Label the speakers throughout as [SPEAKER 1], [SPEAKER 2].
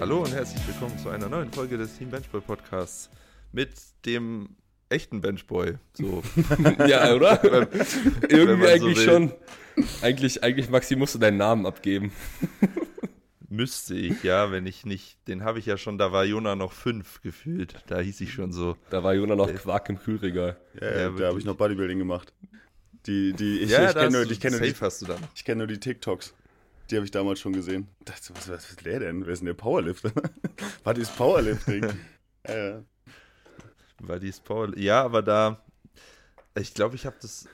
[SPEAKER 1] Hallo und herzlich willkommen zu einer neuen Folge des Team Benchboy Podcasts mit dem echten Benchboy. So.
[SPEAKER 2] ja, oder?
[SPEAKER 1] Wenn-
[SPEAKER 2] Irgendwie
[SPEAKER 1] so
[SPEAKER 2] eigentlich
[SPEAKER 1] will.
[SPEAKER 2] schon. Eigentlich, eigentlich, Maxi, musst du deinen Namen abgeben.
[SPEAKER 1] Müsste ich, ja, wenn ich nicht. Den habe ich ja schon, da war Jona noch fünf gefühlt. Da hieß ich schon so.
[SPEAKER 2] Da war Jona noch Quark im Kühlregal.
[SPEAKER 3] Ja,
[SPEAKER 1] Ja,
[SPEAKER 3] ja, da habe ich noch Bodybuilding gemacht. Die, die, ich,
[SPEAKER 1] ja,
[SPEAKER 3] ich kenne nur,
[SPEAKER 1] hast du-
[SPEAKER 3] ich kenn nur, die-
[SPEAKER 1] safe hast du da noch.
[SPEAKER 3] ich kenn nur die TikToks. Die habe ich damals schon gesehen. Das, was, was ist der denn? Wer ist denn der Powerlifter? was ist Powerlifting? ja, ja.
[SPEAKER 1] War dies Paul. Ja, aber da. Ich glaube, ich habe das.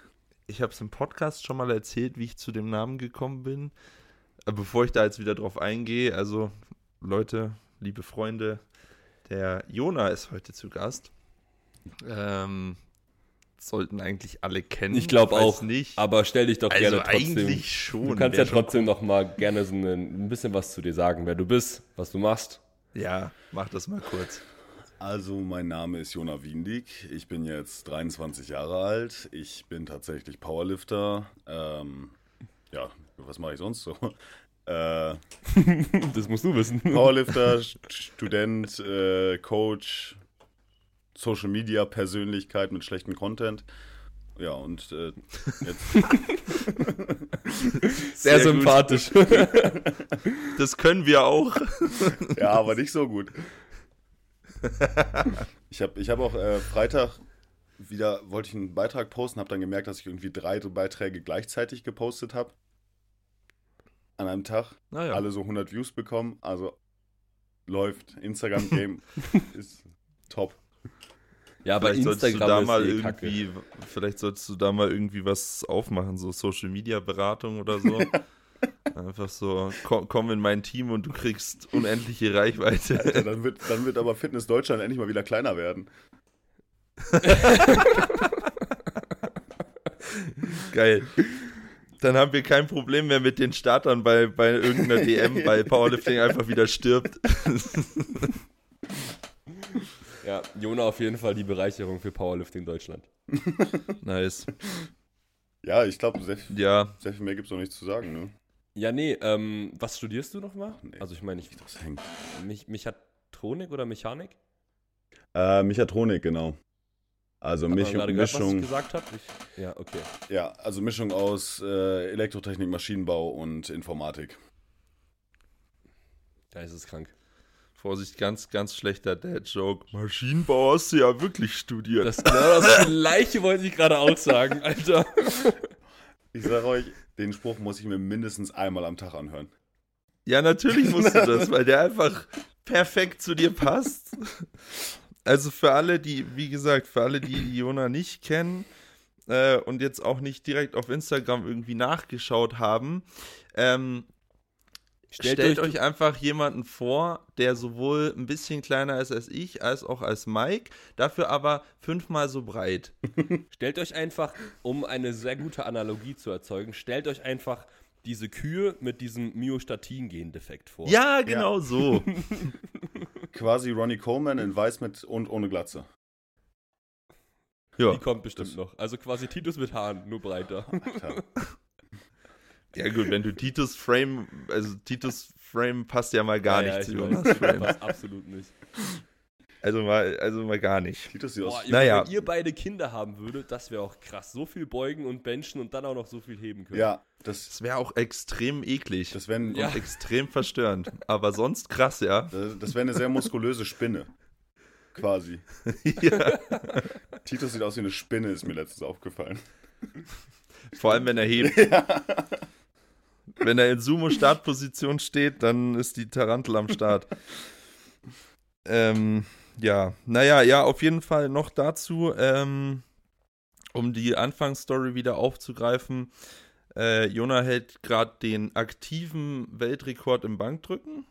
[SPEAKER 1] Ich habe es im Podcast schon mal erzählt, wie ich zu dem Namen gekommen bin. Aber bevor ich da jetzt wieder drauf eingehe, also Leute, liebe Freunde, der Jona ist heute zu Gast. Ähm, sollten eigentlich alle kennen.
[SPEAKER 2] Ich glaube auch.
[SPEAKER 1] nicht.
[SPEAKER 2] Aber stell dich doch
[SPEAKER 1] also
[SPEAKER 2] gerne trotzdem.
[SPEAKER 1] eigentlich schon.
[SPEAKER 2] du kannst ja trotzdem noch mal gerne so ein, bisschen was zu dir sagen, wer du bist, was du machst.
[SPEAKER 1] Ja, mach das mal kurz.
[SPEAKER 3] Also, mein Name ist Jona Wiendig. Ich bin jetzt 23 Jahre alt. Ich bin tatsächlich Powerlifter. Ähm, ja, was mache ich sonst so? Äh,
[SPEAKER 2] Das musst du wissen.
[SPEAKER 3] Powerlifter, St- Student, äh, Coach, Social Media Persönlichkeit mit schlechtem Content. Ja, und äh, jetzt
[SPEAKER 2] Sehr,
[SPEAKER 1] Sehr
[SPEAKER 2] sympathisch.
[SPEAKER 1] Das können wir auch.
[SPEAKER 3] Ja, aber nicht so gut. Ich habe ich hab auch äh, Freitag wieder, wollte ich einen Beitrag posten, habe dann gemerkt, dass ich irgendwie drei Beiträge gleichzeitig gepostet habe. An einem Tag.
[SPEAKER 1] Naja.
[SPEAKER 3] Alle so 100 Views bekommen. Also läuft. Instagram-Game ist top.
[SPEAKER 2] Ja, aber
[SPEAKER 1] vielleicht solltest du
[SPEAKER 2] Instagram
[SPEAKER 1] da
[SPEAKER 2] ist
[SPEAKER 1] mal
[SPEAKER 2] eh kacke.
[SPEAKER 1] irgendwie, vielleicht solltest du da mal irgendwie was aufmachen, so Social Media Beratung oder so. Einfach so, komm, komm in mein Team und du kriegst unendliche Reichweite.
[SPEAKER 3] Ja, dann, wird, dann wird aber Fitness Deutschland endlich mal wieder kleiner werden.
[SPEAKER 1] Geil. Dann haben wir kein Problem mehr mit den Startern bei, bei irgendeiner DM, weil Powerlifting einfach wieder stirbt.
[SPEAKER 2] Jona auf jeden Fall die Bereicherung für Powerlifting Deutschland.
[SPEAKER 1] Nice.
[SPEAKER 3] Ja, ich glaube, sehr,
[SPEAKER 1] Ja,
[SPEAKER 3] sehr viel mehr gibt es noch nicht zu sagen. Ne?
[SPEAKER 2] Ja, nee, ähm, was studierst du nochmal?
[SPEAKER 3] nee.
[SPEAKER 2] Also ich meine, ich,
[SPEAKER 3] Das hängt.
[SPEAKER 2] Mich, Mechatronik oder Mechanik?
[SPEAKER 3] Äh, Mechatronik, genau. Also
[SPEAKER 2] Hat
[SPEAKER 3] Mischung,
[SPEAKER 2] gerade gehört, was ich
[SPEAKER 3] Mischung,
[SPEAKER 2] gesagt habe? Ich, ja, okay.
[SPEAKER 3] ja, also Mischung aus äh, Elektrotechnik, Maschinenbau und Informatik.
[SPEAKER 2] Geisteskrank.
[SPEAKER 1] Vorsicht, ganz, ganz schlechter Dad-Joke. Maschinenbau hast du ja wirklich studiert.
[SPEAKER 2] Das, genau das gleiche wollte ich gerade auch sagen, Alter.
[SPEAKER 3] Ich sage euch, den Spruch muss ich mir mindestens einmal am Tag anhören.
[SPEAKER 1] Ja, natürlich musst du das, weil der einfach perfekt zu dir passt. Also für alle, die, wie gesagt, für alle, die die Jona nicht kennen äh, und jetzt auch nicht direkt auf Instagram irgendwie nachgeschaut haben, ähm, stellt, euch, einfach jemanden vor, der sowohl ein bisschen kleiner ist als ich, als auch als Mike, dafür aber fünfmal so breit.
[SPEAKER 2] Stellt euch einfach, um eine sehr gute Analogie zu erzeugen, stellt euch einfach diese Kühe mit diesem Myostatin-Gendefekt vor.
[SPEAKER 1] Ja, genau so.
[SPEAKER 3] Quasi Ronnie Coleman in Weiß mit und ohne Glatze.
[SPEAKER 1] Ja.
[SPEAKER 2] Die kommt bestimmt noch. Also quasi Titus mit Haaren, nur breiter.
[SPEAKER 3] Alter.
[SPEAKER 1] Ja, gut, wenn du Titus Frame, also Titus Frame passt ja mal gar
[SPEAKER 2] Ja, ja,
[SPEAKER 1] nicht zu
[SPEAKER 2] ich
[SPEAKER 1] Jonas Frame.
[SPEAKER 2] passt absolut nicht.
[SPEAKER 1] Also mal, also mal gar nicht.
[SPEAKER 3] Titus sieht
[SPEAKER 2] Boah,
[SPEAKER 1] Naja.
[SPEAKER 2] wenn ihr beide Kinder haben würdet, das wäre auch krass. So viel beugen und benchen und dann auch noch so viel heben können.
[SPEAKER 3] Ja, das,
[SPEAKER 1] Das wäre auch extrem eklig
[SPEAKER 3] das wäre
[SPEAKER 2] Ja.
[SPEAKER 1] und extrem verstörend. Aber sonst krass, ja.
[SPEAKER 3] das wär eine sehr muskulöse Spinne. Quasi.
[SPEAKER 1] ja.
[SPEAKER 3] Titus sieht aus wie eine Spinne, ist mir letztens aufgefallen.
[SPEAKER 1] Vor allem, wenn er hebt. Wenn er in Sumo-Startposition steht, dann ist die Tarantel am Start. Ähm, ja, naja, ja, auf jeden Fall noch dazu, ähm, um die Anfangsstory wieder aufzugreifen. Äh, Jona hält gerade den aktiven Weltrekord im Bankdrücken.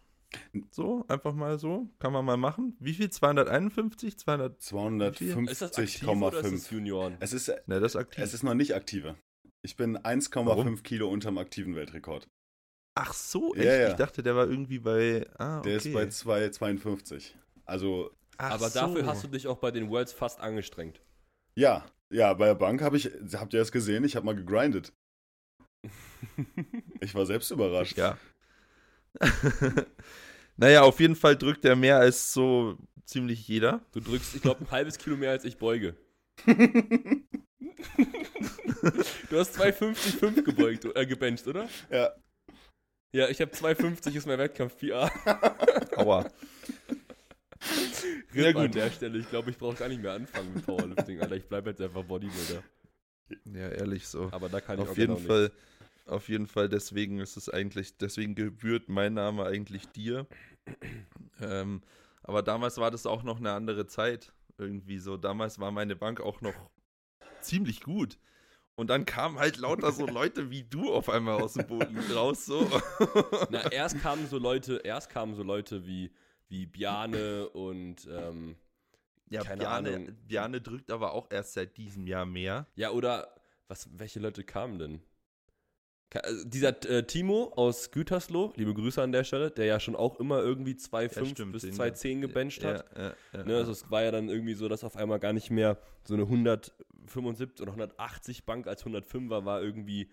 [SPEAKER 1] So, einfach mal so. Kann man mal machen. Wie viel? 251? 200?
[SPEAKER 2] Ist das aktiv oder ist das
[SPEAKER 3] 250,5.
[SPEAKER 2] Junioren?
[SPEAKER 3] Es ist,
[SPEAKER 1] Ne, das ist aktiv.
[SPEAKER 3] es ist noch nicht aktive. Ich bin 1,5
[SPEAKER 1] Warum?
[SPEAKER 3] Kilo unterm aktiven Weltrekord.
[SPEAKER 1] Ach so,
[SPEAKER 3] Ja,
[SPEAKER 1] echt?
[SPEAKER 3] ja.
[SPEAKER 1] Ich dachte, der war irgendwie bei. Ah, okay.
[SPEAKER 3] Der ist bei 2,52. Also,
[SPEAKER 1] Ach
[SPEAKER 2] Aber
[SPEAKER 1] so.
[SPEAKER 2] dafür hast du dich auch bei den Worlds fast angestrengt.
[SPEAKER 3] ja, ja, bei der Bank habe ich, habt ihr das gesehen? Ich habe mal gegrindet. Ich war selbst überrascht.
[SPEAKER 1] Ja. Naja, auf jeden Fall drückt er mehr als so ziemlich jeder.
[SPEAKER 2] Du drückst, ich glaube, ein halbes Kilo mehr als ich beuge. Du hast 2,50,5 gebeugt, äh, gebencht, oder?
[SPEAKER 3] Ja.
[SPEAKER 2] Ja, ich habe 2,50 ist mein Wettkampf-PR.
[SPEAKER 1] Aua.
[SPEAKER 2] RIP an der Stelle. Ich glaube, ich brauche gar nicht mehr anfangen mit Powerlifting, Alter. Ich bleibe jetzt einfach Bodybuilder.
[SPEAKER 1] Ja, ehrlich so.
[SPEAKER 2] Aber da kann ich
[SPEAKER 1] auf
[SPEAKER 2] auch
[SPEAKER 1] jeden
[SPEAKER 2] genau
[SPEAKER 1] Fall, auf jeden Fall, deswegen ist es eigentlich, deswegen gebührt mein Name eigentlich dir. Ähm, aber damals war das auch noch eine andere Zeit. Irgendwie so. Damals war meine Bank auch noch ziemlich gut. Und dann kamen halt lauter so Leute wie du auf einmal aus dem Boden raus. So.
[SPEAKER 2] Na, erst kamen so Leute, erst kamen so Leute wie, wie Biane und ähm,
[SPEAKER 1] Ja,
[SPEAKER 2] Keine
[SPEAKER 1] Bjarne,
[SPEAKER 2] Ahnung.
[SPEAKER 1] Bjarne drückt aber auch erst seit diesem Jahr mehr.
[SPEAKER 2] Ja, oder was, welche Leute kamen denn? Also dieser äh, Timo aus Gütersloh, liebe Grüße an der Stelle, der ja schon auch immer irgendwie 2,5
[SPEAKER 1] stimmt,
[SPEAKER 2] bis
[SPEAKER 1] den-
[SPEAKER 2] 2,10 gebencht hat.
[SPEAKER 1] Ja, ja, ja,
[SPEAKER 2] Ne, also es war ja dann irgendwie so, dass auf einmal gar nicht mehr so eine 175 oder 180 Bank als 105er war irgendwie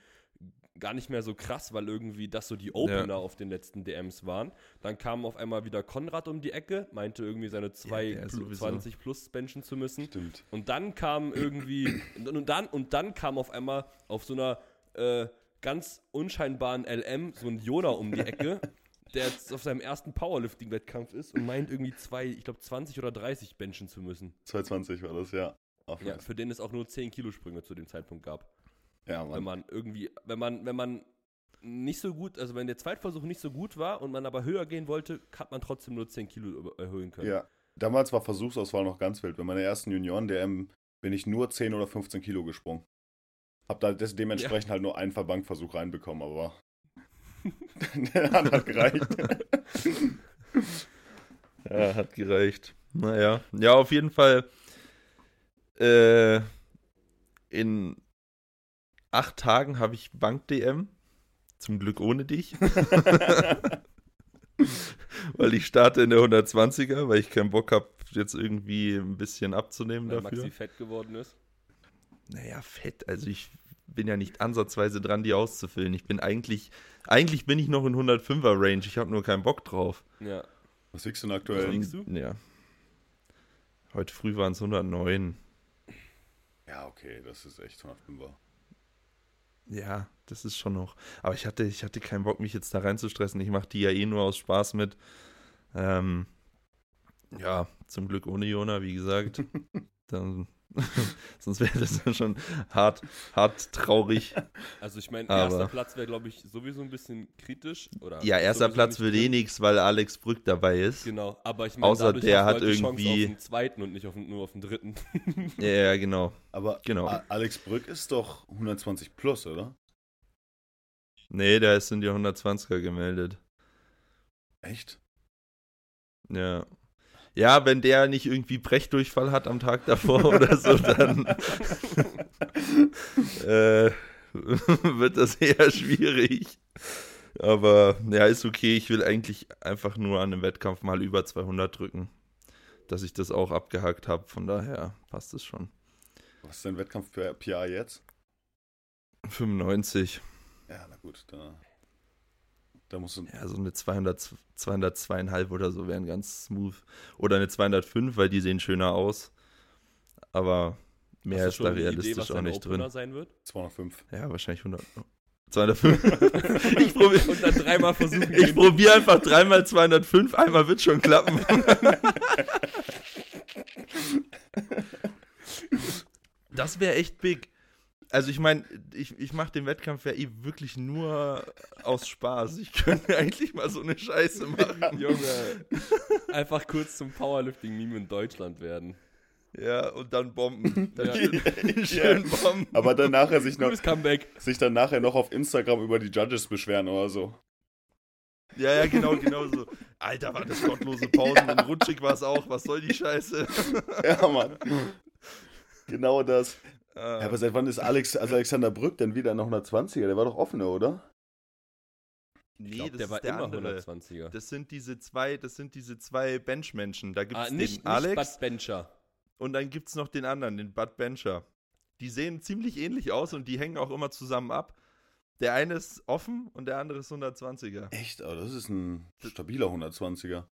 [SPEAKER 2] gar nicht mehr so krass, weil irgendwie das so die Opener auf den letzten DMs waren. Dann kam auf einmal wieder Konrad um die Ecke, meinte irgendwie seine
[SPEAKER 1] der sowieso.
[SPEAKER 2] 220 plus benchen zu müssen.
[SPEAKER 3] Stimmt.
[SPEAKER 2] Und dann kam irgendwie, und, und, dann, und dann kam auf einmal auf so einer äh, ganz unscheinbaren LM so ein Jona um die Ecke, der jetzt auf seinem ersten Powerlifting-Wettkampf ist und meint irgendwie zwei, ich glaube 20 oder 30 benchen zu müssen.
[SPEAKER 3] 220 war das, ja. Auf
[SPEAKER 2] Ja, für den es auch nur 10 Kilo Sprünge zu dem Zeitpunkt gab.
[SPEAKER 3] ja,
[SPEAKER 2] Wenn
[SPEAKER 3] Mann.
[SPEAKER 2] man irgendwie, wenn man, wenn man nicht so gut, also wenn der Zweitversuch nicht so gut war und man aber höher gehen wollte, hat man trotzdem nur 10 Kilo erhöhen können.
[SPEAKER 3] Ja. Damals war Versuchsauswahl noch ganz wild. Bei meiner ersten Junioren-DM bin ich nur 10 oder 15 Kilo gesprungen. Hab da des, dementsprechend halt nur einen Verbankversuch reinbekommen, aber der hat halt gereicht.
[SPEAKER 1] Ja, hat gereicht. Naja, ja, auf jeden Fall äh, in acht Tagen habe ich Bank-DM. Zum Glück ohne dich. weil ich starte in der 120er, weil ich keinen Bock habe, jetzt irgendwie ein bisschen abzunehmen
[SPEAKER 2] Weil
[SPEAKER 1] dafür.
[SPEAKER 2] Maxi fett geworden ist.
[SPEAKER 1] Naja, fett. Also ich bin ja nicht ansatzweise dran, die auszufüllen. Ich bin eigentlich, eigentlich bin ich noch in 105er Range. Ich habe nur keinen Bock drauf.
[SPEAKER 2] Ja.
[SPEAKER 3] Was wiegst du denn aktuell?
[SPEAKER 2] wiegst du?
[SPEAKER 1] Ja. Heute früh waren es 109.
[SPEAKER 3] Ja, okay, das ist echt 105er.
[SPEAKER 1] Ja, das ist schon noch. Aber ich hatte, ich hatte keinen Bock, mich jetzt da reinzustressen. Ich mache die ja eh nur aus Spaß mit. Ähm, ja, zum Glück ohne Jona, wie gesagt. Dann, sonst wäre das schon hart, hart traurig.
[SPEAKER 2] Also ich meine,
[SPEAKER 1] Aber-
[SPEAKER 2] erster Platz wäre, glaube ich, sowieso ein bisschen kritisch. Oder
[SPEAKER 1] Ja, erster Platz wird eh nichts, weil Alex Brück dabei ist.
[SPEAKER 2] Genau, aber ich meine,
[SPEAKER 1] Außer
[SPEAKER 2] dadurch
[SPEAKER 1] der hat
[SPEAKER 2] die Chance
[SPEAKER 1] irgendwie-
[SPEAKER 2] auf den zweiten und nicht auf, nur auf den dritten.
[SPEAKER 1] Ja, ja, genau.
[SPEAKER 3] Aber
[SPEAKER 1] Genau.
[SPEAKER 3] Alex Brück ist doch 120 plus, oder?
[SPEAKER 1] Nee, da sind ja 120er gemeldet.
[SPEAKER 3] Echt?
[SPEAKER 1] Ja. Ja, wenn der nicht irgendwie Brechdurchfall hat am Tag davor oder so, dann äh, wird das eher schwierig. Aber ja, ist okay. Ich will eigentlich einfach nur an einem Wettkampf mal über 200 drücken. Dass ich das auch abgehakt habe. Von daher passt es schon.
[SPEAKER 3] Was ist dein Wettkampf für PA jetzt?
[SPEAKER 1] 95.
[SPEAKER 3] Ja, na gut, da, da musst du.
[SPEAKER 1] Ja, so eine 200, 202,5 oder so wären ganz smooth. Oder eine 205, weil die sehen schöner aus. Aber mehr ist da realistisch
[SPEAKER 2] was
[SPEAKER 1] auch
[SPEAKER 2] dein
[SPEAKER 1] nicht
[SPEAKER 2] Opener
[SPEAKER 1] drin.
[SPEAKER 2] sein wird?
[SPEAKER 3] 205.
[SPEAKER 1] Ja, wahrscheinlich 100. 205. ich probiere
[SPEAKER 2] Und dann dreimal versuchen,
[SPEAKER 1] ich
[SPEAKER 2] den-
[SPEAKER 1] probier einfach dreimal 205, einmal wird schon klappen. das wäre echt big. Also ich meine, ich, ich mache den Wettkampf ja eh wirklich nur aus Spaß. Ich könnte eigentlich mal so eine Scheiße machen.
[SPEAKER 2] Junge, einfach kurz zum Powerlifting-Meme in Deutschland werden.
[SPEAKER 1] Ja, und dann Bomben. Dann
[SPEAKER 2] Ja.
[SPEAKER 1] schön, schön Bomben.
[SPEAKER 3] Aber dann nachher sich, noch, sich dann nachher noch auf Instagram über die Judges beschweren oder so.
[SPEAKER 1] Ja, ja, genau, genau so. Alter, war das gottlose Pausen und rutschig war es auch. Was soll die Scheiße?
[SPEAKER 3] Ja, Mann. genau das.
[SPEAKER 1] Ah.
[SPEAKER 3] Ja, aber seit wann ist Alex, also Alexander Brück denn wieder noch 120er? Der war doch offener, oder?
[SPEAKER 1] nee,
[SPEAKER 2] glaub,
[SPEAKER 1] das
[SPEAKER 2] der
[SPEAKER 1] ist
[SPEAKER 2] war
[SPEAKER 1] der
[SPEAKER 2] immer
[SPEAKER 1] andere.
[SPEAKER 2] 120er.
[SPEAKER 1] Das sind diese zwei, das sind diese zwei Benchmenschen. Da gibt es
[SPEAKER 2] Ah, nicht,
[SPEAKER 1] den Alex
[SPEAKER 2] nicht Bud Bencher.
[SPEAKER 1] und dann gibt es noch den anderen, den Bud Bencher. Die sehen ziemlich ähnlich aus und die hängen auch immer zusammen ab. Der eine ist offen und der andere ist 120er.
[SPEAKER 3] Echt? Aber das ist ein stabiler 120er.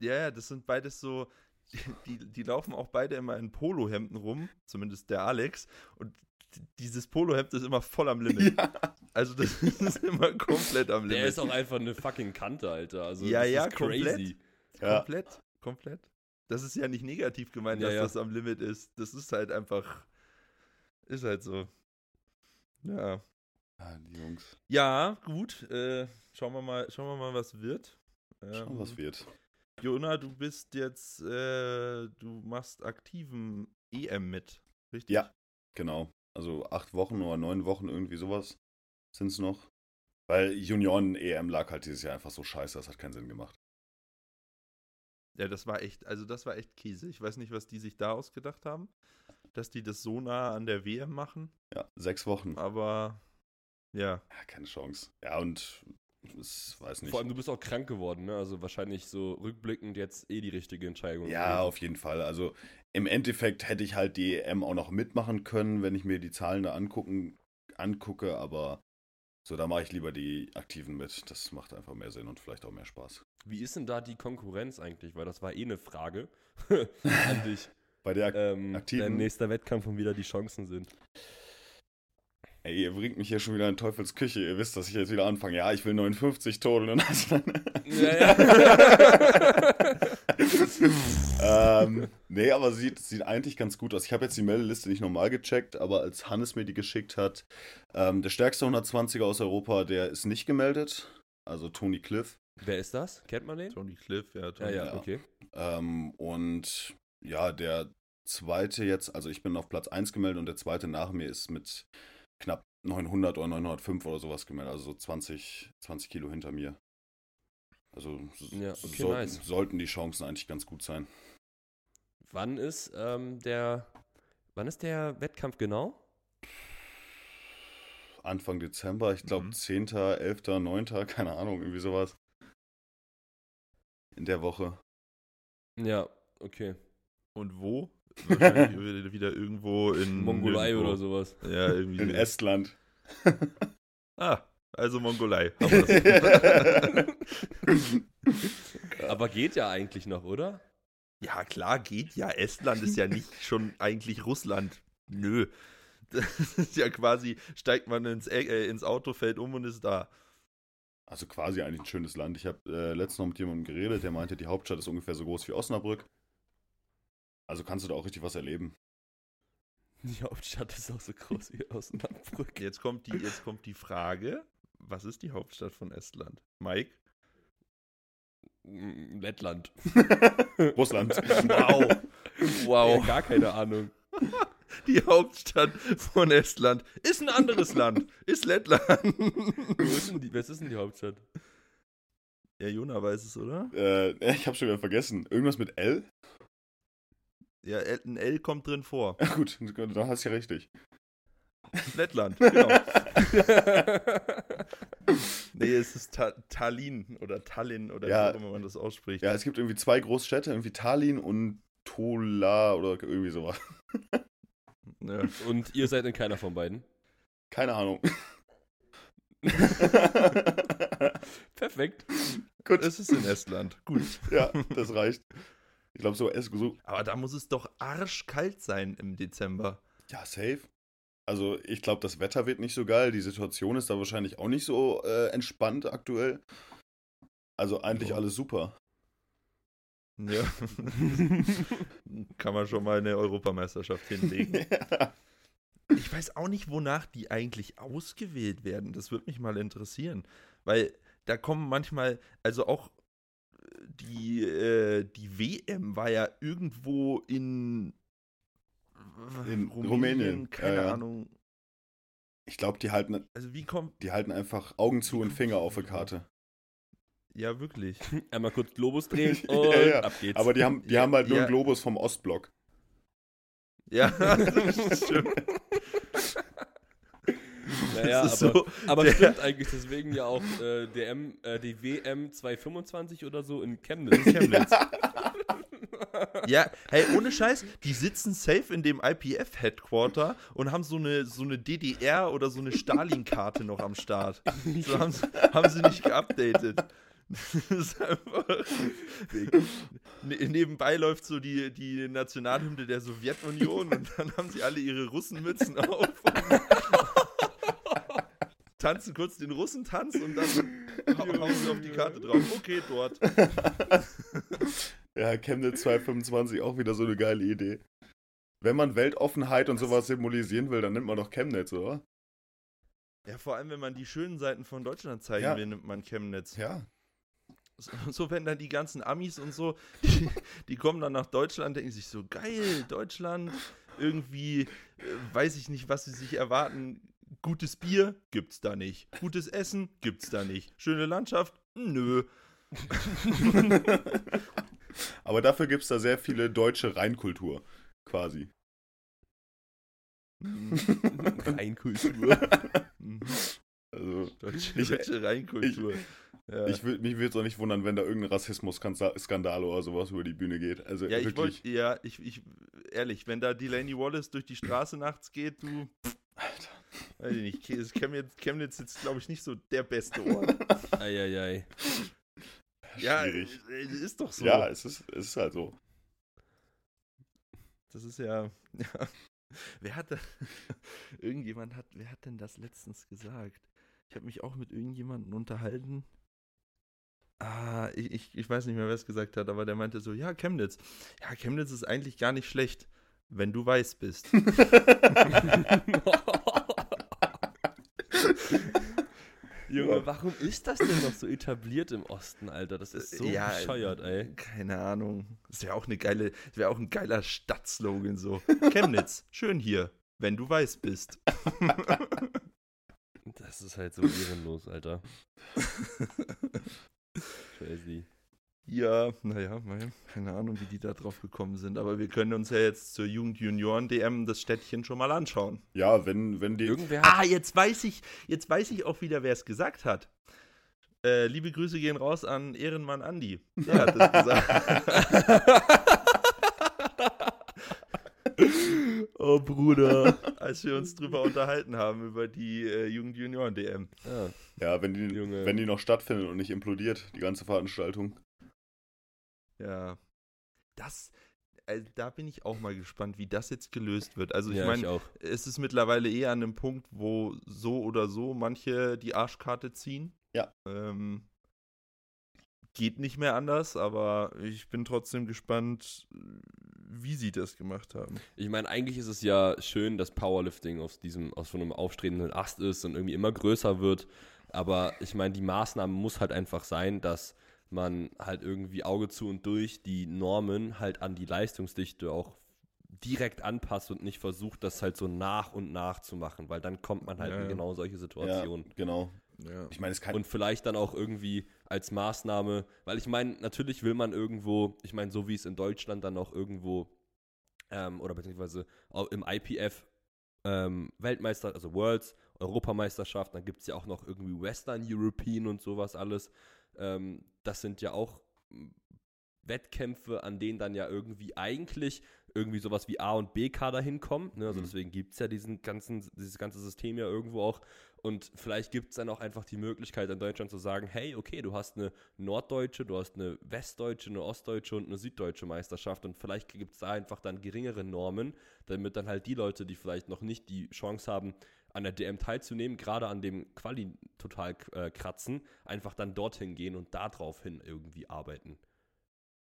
[SPEAKER 1] Ja, ja, das sind beides so, die, die laufen auch beide immer in Polohemden rum, zumindest der Alex. Und dieses Polohemd ist immer voll am Limit.
[SPEAKER 3] Ja.
[SPEAKER 1] Also das ist immer komplett am Limit.
[SPEAKER 2] Der ist auch einfach eine fucking Kante, Alter. Also,
[SPEAKER 1] Ja,
[SPEAKER 2] das
[SPEAKER 1] ja,
[SPEAKER 2] ist crazy.
[SPEAKER 3] Ja.
[SPEAKER 1] Komplett, komplett. Das ist ja nicht negativ gemeint,
[SPEAKER 2] Ja,
[SPEAKER 1] dass
[SPEAKER 2] ja.
[SPEAKER 1] das am Limit ist. Das ist halt einfach, ist halt so. Ja.
[SPEAKER 3] Ah, die Jungs.
[SPEAKER 1] Ja, gut. Äh, schauen wir mal, schauen wir mal, was wird.
[SPEAKER 3] Schauen,
[SPEAKER 1] Ähm,
[SPEAKER 3] was wird.
[SPEAKER 1] Jona, du bist jetzt, äh, du machst aktiven EM mit, richtig?
[SPEAKER 3] Ja. Genau. Also acht Wochen oder neun Wochen, irgendwie sowas sind es noch. Weil Junioren-EM lag halt dieses Jahr einfach so scheiße, das hat keinen Sinn gemacht.
[SPEAKER 1] Ja, das war echt, also das war echt Käse. Ich weiß nicht, was die sich da ausgedacht haben, dass die das so nah an der WM machen,
[SPEAKER 3] Ja, sechs Wochen.
[SPEAKER 1] aber ja.
[SPEAKER 3] Ja, keine Chance. Ja, und es weiß nicht.
[SPEAKER 2] Vor allem, du bist auch krank geworden, ne? Also wahrscheinlich so rückblickend jetzt eh die richtige Entscheidung.
[SPEAKER 3] Ja, auf jeden Fall. Also im Endeffekt hätte ich halt die EM auch noch mitmachen können, wenn ich mir die Zahlen da angucken, angucke, aber so, da mache ich lieber die Aktiven mit. Das macht einfach mehr Sinn und vielleicht auch mehr Spaß.
[SPEAKER 2] Wie ist denn da die Konkurrenz eigentlich? Weil das war eh eine Frage an dich.
[SPEAKER 3] Bei der Ak
[SPEAKER 2] Ähm,
[SPEAKER 3] Aktiven?
[SPEAKER 2] Dein nächster Wettkampf und wieder die Chancen sind.
[SPEAKER 3] Ey, ihr bringt mich hier schon wieder in Teufels Küche. Ihr wisst, dass ich jetzt wieder anfange. Ja, ich will 59 Total und das dann.
[SPEAKER 2] Ja,
[SPEAKER 3] ähm, nee, aber sieht, sieht eigentlich ganz gut aus. Ich habe jetzt die Meldeliste nicht normal gecheckt, aber als Hannes mir die geschickt hat, ähm, der stärkste 120er aus Europa, der ist nicht gemeldet. Also Tony Cliff.
[SPEAKER 2] Wer ist das? Kennt man den?
[SPEAKER 1] Tony Cliff, ja.
[SPEAKER 2] Ja,
[SPEAKER 1] Tony
[SPEAKER 2] ja,
[SPEAKER 3] ja.
[SPEAKER 2] okay.
[SPEAKER 3] Ähm, und ja, der zweite jetzt, also ich bin auf Platz 1 gemeldet und der zweite nach mir ist mit knapp 900 oder 905 oder sowas gemeldet. Also so 20, 20 Kilo hinter mir. Also
[SPEAKER 2] Ja, okay,
[SPEAKER 3] sollten,
[SPEAKER 2] nice.
[SPEAKER 3] sollten die Chancen eigentlich ganz gut sein.
[SPEAKER 2] Wann ist ähm, der wann ist der Wettkampf genau?
[SPEAKER 3] Anfang Dezember, ich glaube
[SPEAKER 1] Mhm.
[SPEAKER 3] 10., 11., 9., keine Ahnung, irgendwie sowas. In der Woche.
[SPEAKER 2] Ja, okay.
[SPEAKER 1] Und wo? Wahrscheinlich wieder- irgendwo in
[SPEAKER 2] Mongolei
[SPEAKER 1] nirgendwo.
[SPEAKER 2] oder sowas.
[SPEAKER 1] Ja, irgendwie.
[SPEAKER 3] In Estland.
[SPEAKER 1] Ah, also Mongolei.
[SPEAKER 2] Aber geht ja eigentlich noch, oder?
[SPEAKER 1] ja, klar, geht ja. Estland ist ja nicht schon eigentlich Russland. Nö. Das ist ja quasi, steigt man ins, E- äh, ins Auto, fällt um und ist da.
[SPEAKER 3] Also quasi eigentlich ein schönes Land. Ich habe äh, letztens noch mit jemandem geredet, der meinte, die Hauptstadt ist ungefähr so groß wie Osnabrück. Also kannst du da auch richtig was erleben.
[SPEAKER 2] Die Hauptstadt ist auch so groß wie Osnabrück.
[SPEAKER 1] Jetzt kommt die, jetzt kommt die Frage, was ist die Hauptstadt von Estland? Mike?
[SPEAKER 2] Mm, Lettland.
[SPEAKER 3] Russland.
[SPEAKER 1] Wow. Wow.
[SPEAKER 2] Ja, gar keine Ahnung.
[SPEAKER 1] Die Hauptstadt von Estland ist ein anderes Land. Ist Lettland.
[SPEAKER 2] Wo ist die, was ist denn die Hauptstadt?
[SPEAKER 1] Ja, Jona weiß es, oder?
[SPEAKER 3] äh, ich habe schon wieder vergessen. Irgendwas mit L?
[SPEAKER 1] Ja, L- ein L kommt drin vor.
[SPEAKER 3] Ja, gut, dann hast du ja richtig.
[SPEAKER 1] Lettland, genau. Nee, es ist Ta Tallinn oder Tallinn oder
[SPEAKER 3] Ja.
[SPEAKER 1] wie auch immer man das ausspricht.
[SPEAKER 3] Ja, es gibt irgendwie zwei Großstädte, irgendwie Tallinn und Tola oder irgendwie sowas.
[SPEAKER 1] Ja.
[SPEAKER 2] Und ihr seid in keiner von beiden?
[SPEAKER 3] Keine Ahnung.
[SPEAKER 2] Perfekt.
[SPEAKER 3] Gut.
[SPEAKER 1] Es ist in Estland. Gut.
[SPEAKER 3] ja, das reicht. Ich glaube, so, es- so.
[SPEAKER 1] Aber da muss es doch arschkalt sein im Dezember.
[SPEAKER 3] Ja, safe. Also, ich glaube, das Wetter wird nicht so geil. Die Situation ist da wahrscheinlich auch nicht so äh, entspannt aktuell. Also, eigentlich
[SPEAKER 1] Boah.
[SPEAKER 3] alles super.
[SPEAKER 1] Ja. Kann man schon mal eine Europameisterschaft hinlegen. Ich weiß auch nicht, wonach die eigentlich ausgewählt werden. Das würde mich mal interessieren. Weil da kommen manchmal, also auch die, äh, die WM war ja irgendwo in,
[SPEAKER 3] In Rumänien,
[SPEAKER 1] keine
[SPEAKER 3] ja, ja.
[SPEAKER 1] Ahnung.
[SPEAKER 3] Ich glaube, die halten,
[SPEAKER 1] Also wie kommt,
[SPEAKER 3] die halten einfach Augen zu und Finger auf der Karte.
[SPEAKER 1] ja wirklich.
[SPEAKER 2] Einmal kurz Globus drehen
[SPEAKER 3] Ja,
[SPEAKER 2] und
[SPEAKER 3] ja.
[SPEAKER 2] ab geht's.
[SPEAKER 3] Aber die haben, die
[SPEAKER 1] Ja,
[SPEAKER 3] haben halt nur
[SPEAKER 1] ja.
[SPEAKER 3] einen Globus vom Ostblock.
[SPEAKER 1] Ja, das stimmt.
[SPEAKER 2] Naja, aber,
[SPEAKER 1] so,
[SPEAKER 2] aber stimmt eigentlich deswegen ja auch äh, DM, äh, die WM 225 oder so in Chemnitz.
[SPEAKER 1] Chemnitz. Ja, hey, ohne Scheiß, die sitzen safe in dem IPF-Headquarter und haben so eine, so eine DDR- oder so eine Stalin-Karte noch am Start. So haben, sie- haben sie nicht geupdatet. Das ist einfach. Ne, nebenbei läuft so die, die Nationalhymne der Sowjetunion und dann haben sie alle ihre Russenmützen auf. Tanzen kurz den Russentanz und dann hau- hauen sie auf die Karte drauf. Okay, dort.
[SPEAKER 3] Ja, Chemnitz 225, auch wieder so eine geile Idee. Wenn man Weltoffenheit und sowas symbolisieren will, dann nimmt man doch Chemnitz, oder?
[SPEAKER 1] Ja, vor allem, wenn man die schönen Seiten von Deutschland zeigen
[SPEAKER 3] Ja.
[SPEAKER 1] will, nimmt man Chemnitz.
[SPEAKER 3] Ja.
[SPEAKER 1] So, so, wenn dann die ganzen Amis und so, die, die kommen dann nach Deutschland, denken sich so, geil, Deutschland, irgendwie, äh, weiß ich nicht, was sie sich erwarten. Gutes Bier gibt's da nicht. Gutes Essen gibt's da nicht. Schöne Landschaft? Nö.
[SPEAKER 3] Aber dafür gibt es da sehr viele deutsche Reinkultur, quasi.
[SPEAKER 1] Mhm.
[SPEAKER 2] Reinkultur.
[SPEAKER 1] Mhm.
[SPEAKER 3] Also,
[SPEAKER 1] Deutsche,
[SPEAKER 3] Ich-
[SPEAKER 1] deutsche Reinkultur. ja.
[SPEAKER 3] ich würd, mich würde es auch nicht wundern, wenn da irgendein Rassismus-Skandal oder sowas über die Bühne geht. Also
[SPEAKER 1] ja, ich
[SPEAKER 3] wirklich.
[SPEAKER 1] wollte, ja, ich, ich, ehrlich, wenn da Delaney Wallace durch die Straße nachts geht, du,
[SPEAKER 3] Alter.
[SPEAKER 1] Weiß ich nicht, Ke- Chemnitz, Chemnitz ist, glaube ich, nicht so der beste Ort.
[SPEAKER 2] Eieiei.
[SPEAKER 1] Ja,
[SPEAKER 3] Schwierig.
[SPEAKER 1] äh, ist doch so.
[SPEAKER 3] Ja, es ist, es ist halt so.
[SPEAKER 1] Das ist ja, ja. Wer hat da, irgendjemand hat, wer hat denn das letztens gesagt? Ich habe mich auch mit irgendjemandem unterhalten. Ah, ich, ich, ich weiß nicht mehr, wer es gesagt hat, aber der meinte so, ja, Chemnitz. Ja, Chemnitz ist eigentlich gar nicht schlecht, wenn du weiß bist.
[SPEAKER 2] Junge, warum ist das denn noch so etabliert im Osten, Alter? Das ist so
[SPEAKER 1] Ja,
[SPEAKER 2] bescheuert, ey.
[SPEAKER 1] Keine Ahnung. Das wäre auch eine geile, das wäre auch ein geiler Stadtslogan so. Chemnitz, schön hier, wenn du weiß bist.
[SPEAKER 2] Das ist halt so ehrenlos, Alter. Crazy.
[SPEAKER 1] Ja, naja, keine Ahnung, wie die da drauf gekommen sind, aber wir können uns ja jetzt zur Jugend-Junioren-DM das Städtchen schon mal anschauen.
[SPEAKER 3] Ja, wenn, wenn die.
[SPEAKER 2] Irgendwer.
[SPEAKER 1] Ah, jetzt weiß ich, jetzt weiß ich auch wieder, wer es gesagt hat. Äh, liebe Grüße gehen raus an Ehrenmann Andi. Der hat es gesagt.
[SPEAKER 2] oh, Bruder.
[SPEAKER 1] als wir uns drüber unterhalten haben, über die äh, Jugend-Junioren-DM.
[SPEAKER 2] Ja.
[SPEAKER 3] Ja, wenn die,
[SPEAKER 2] Junge.
[SPEAKER 3] wenn die noch stattfindet und nicht implodiert, die ganze Veranstaltung.
[SPEAKER 1] Ja. Das, äh, da bin ich auch mal gespannt, wie das jetzt gelöst wird. Also ich
[SPEAKER 2] ja,
[SPEAKER 1] meine, es ist mittlerweile eher an einem Punkt, wo so oder so manche die Arschkarte ziehen.
[SPEAKER 3] Ja.
[SPEAKER 1] Ähm, geht nicht mehr anders, aber ich bin trotzdem gespannt, wie sie das gemacht haben.
[SPEAKER 2] Ich meine, eigentlich ist es ja schön, dass Powerlifting aus diesem, aus so einem aufstrebenden Ast ist und irgendwie immer größer wird. Aber ich meine, die Maßnahme muss halt einfach sein, dass man halt irgendwie Auge zu und durch die Normen halt an die Leistungsdichte auch direkt anpasst und nicht versucht, das halt so nach und nach zu machen, weil dann kommt man halt
[SPEAKER 1] Ja,
[SPEAKER 2] in
[SPEAKER 1] ja.
[SPEAKER 2] genau solche
[SPEAKER 3] Ja,
[SPEAKER 2] Situationen.
[SPEAKER 3] genau.
[SPEAKER 1] Ja.
[SPEAKER 3] Ich meine, es kann.
[SPEAKER 2] Und vielleicht dann auch irgendwie als Maßnahme, weil ich meine, natürlich will man irgendwo, ich meine, so wie es in Deutschland dann auch irgendwo, ähm, oder beziehungsweise auch im IPF ähm, Weltmeister, also Worlds, Europameisterschaft, dann gibt es ja auch noch irgendwie Western European und sowas alles. Ähm, das sind ja auch Wettkämpfe, an denen dann ja irgendwie eigentlich irgendwie sowas wie A und B-Kader hinkommen. Ne? Also
[SPEAKER 3] Mhm.
[SPEAKER 2] deswegen gibt es ja diesen ganzen, dieses ganze System ja irgendwo auch. Und vielleicht gibt es dann auch einfach die Möglichkeit in Deutschland zu sagen, hey, okay, du hast eine norddeutsche, du hast eine westdeutsche, eine ostdeutsche und eine süddeutsche Meisterschaft und vielleicht gibt es da einfach dann geringere Normen, damit dann halt die Leute, die vielleicht noch nicht die Chance haben, an der DM teilzunehmen, gerade an dem Quali total äh, kratzen, einfach dann dorthin gehen und daraufhin irgendwie arbeiten.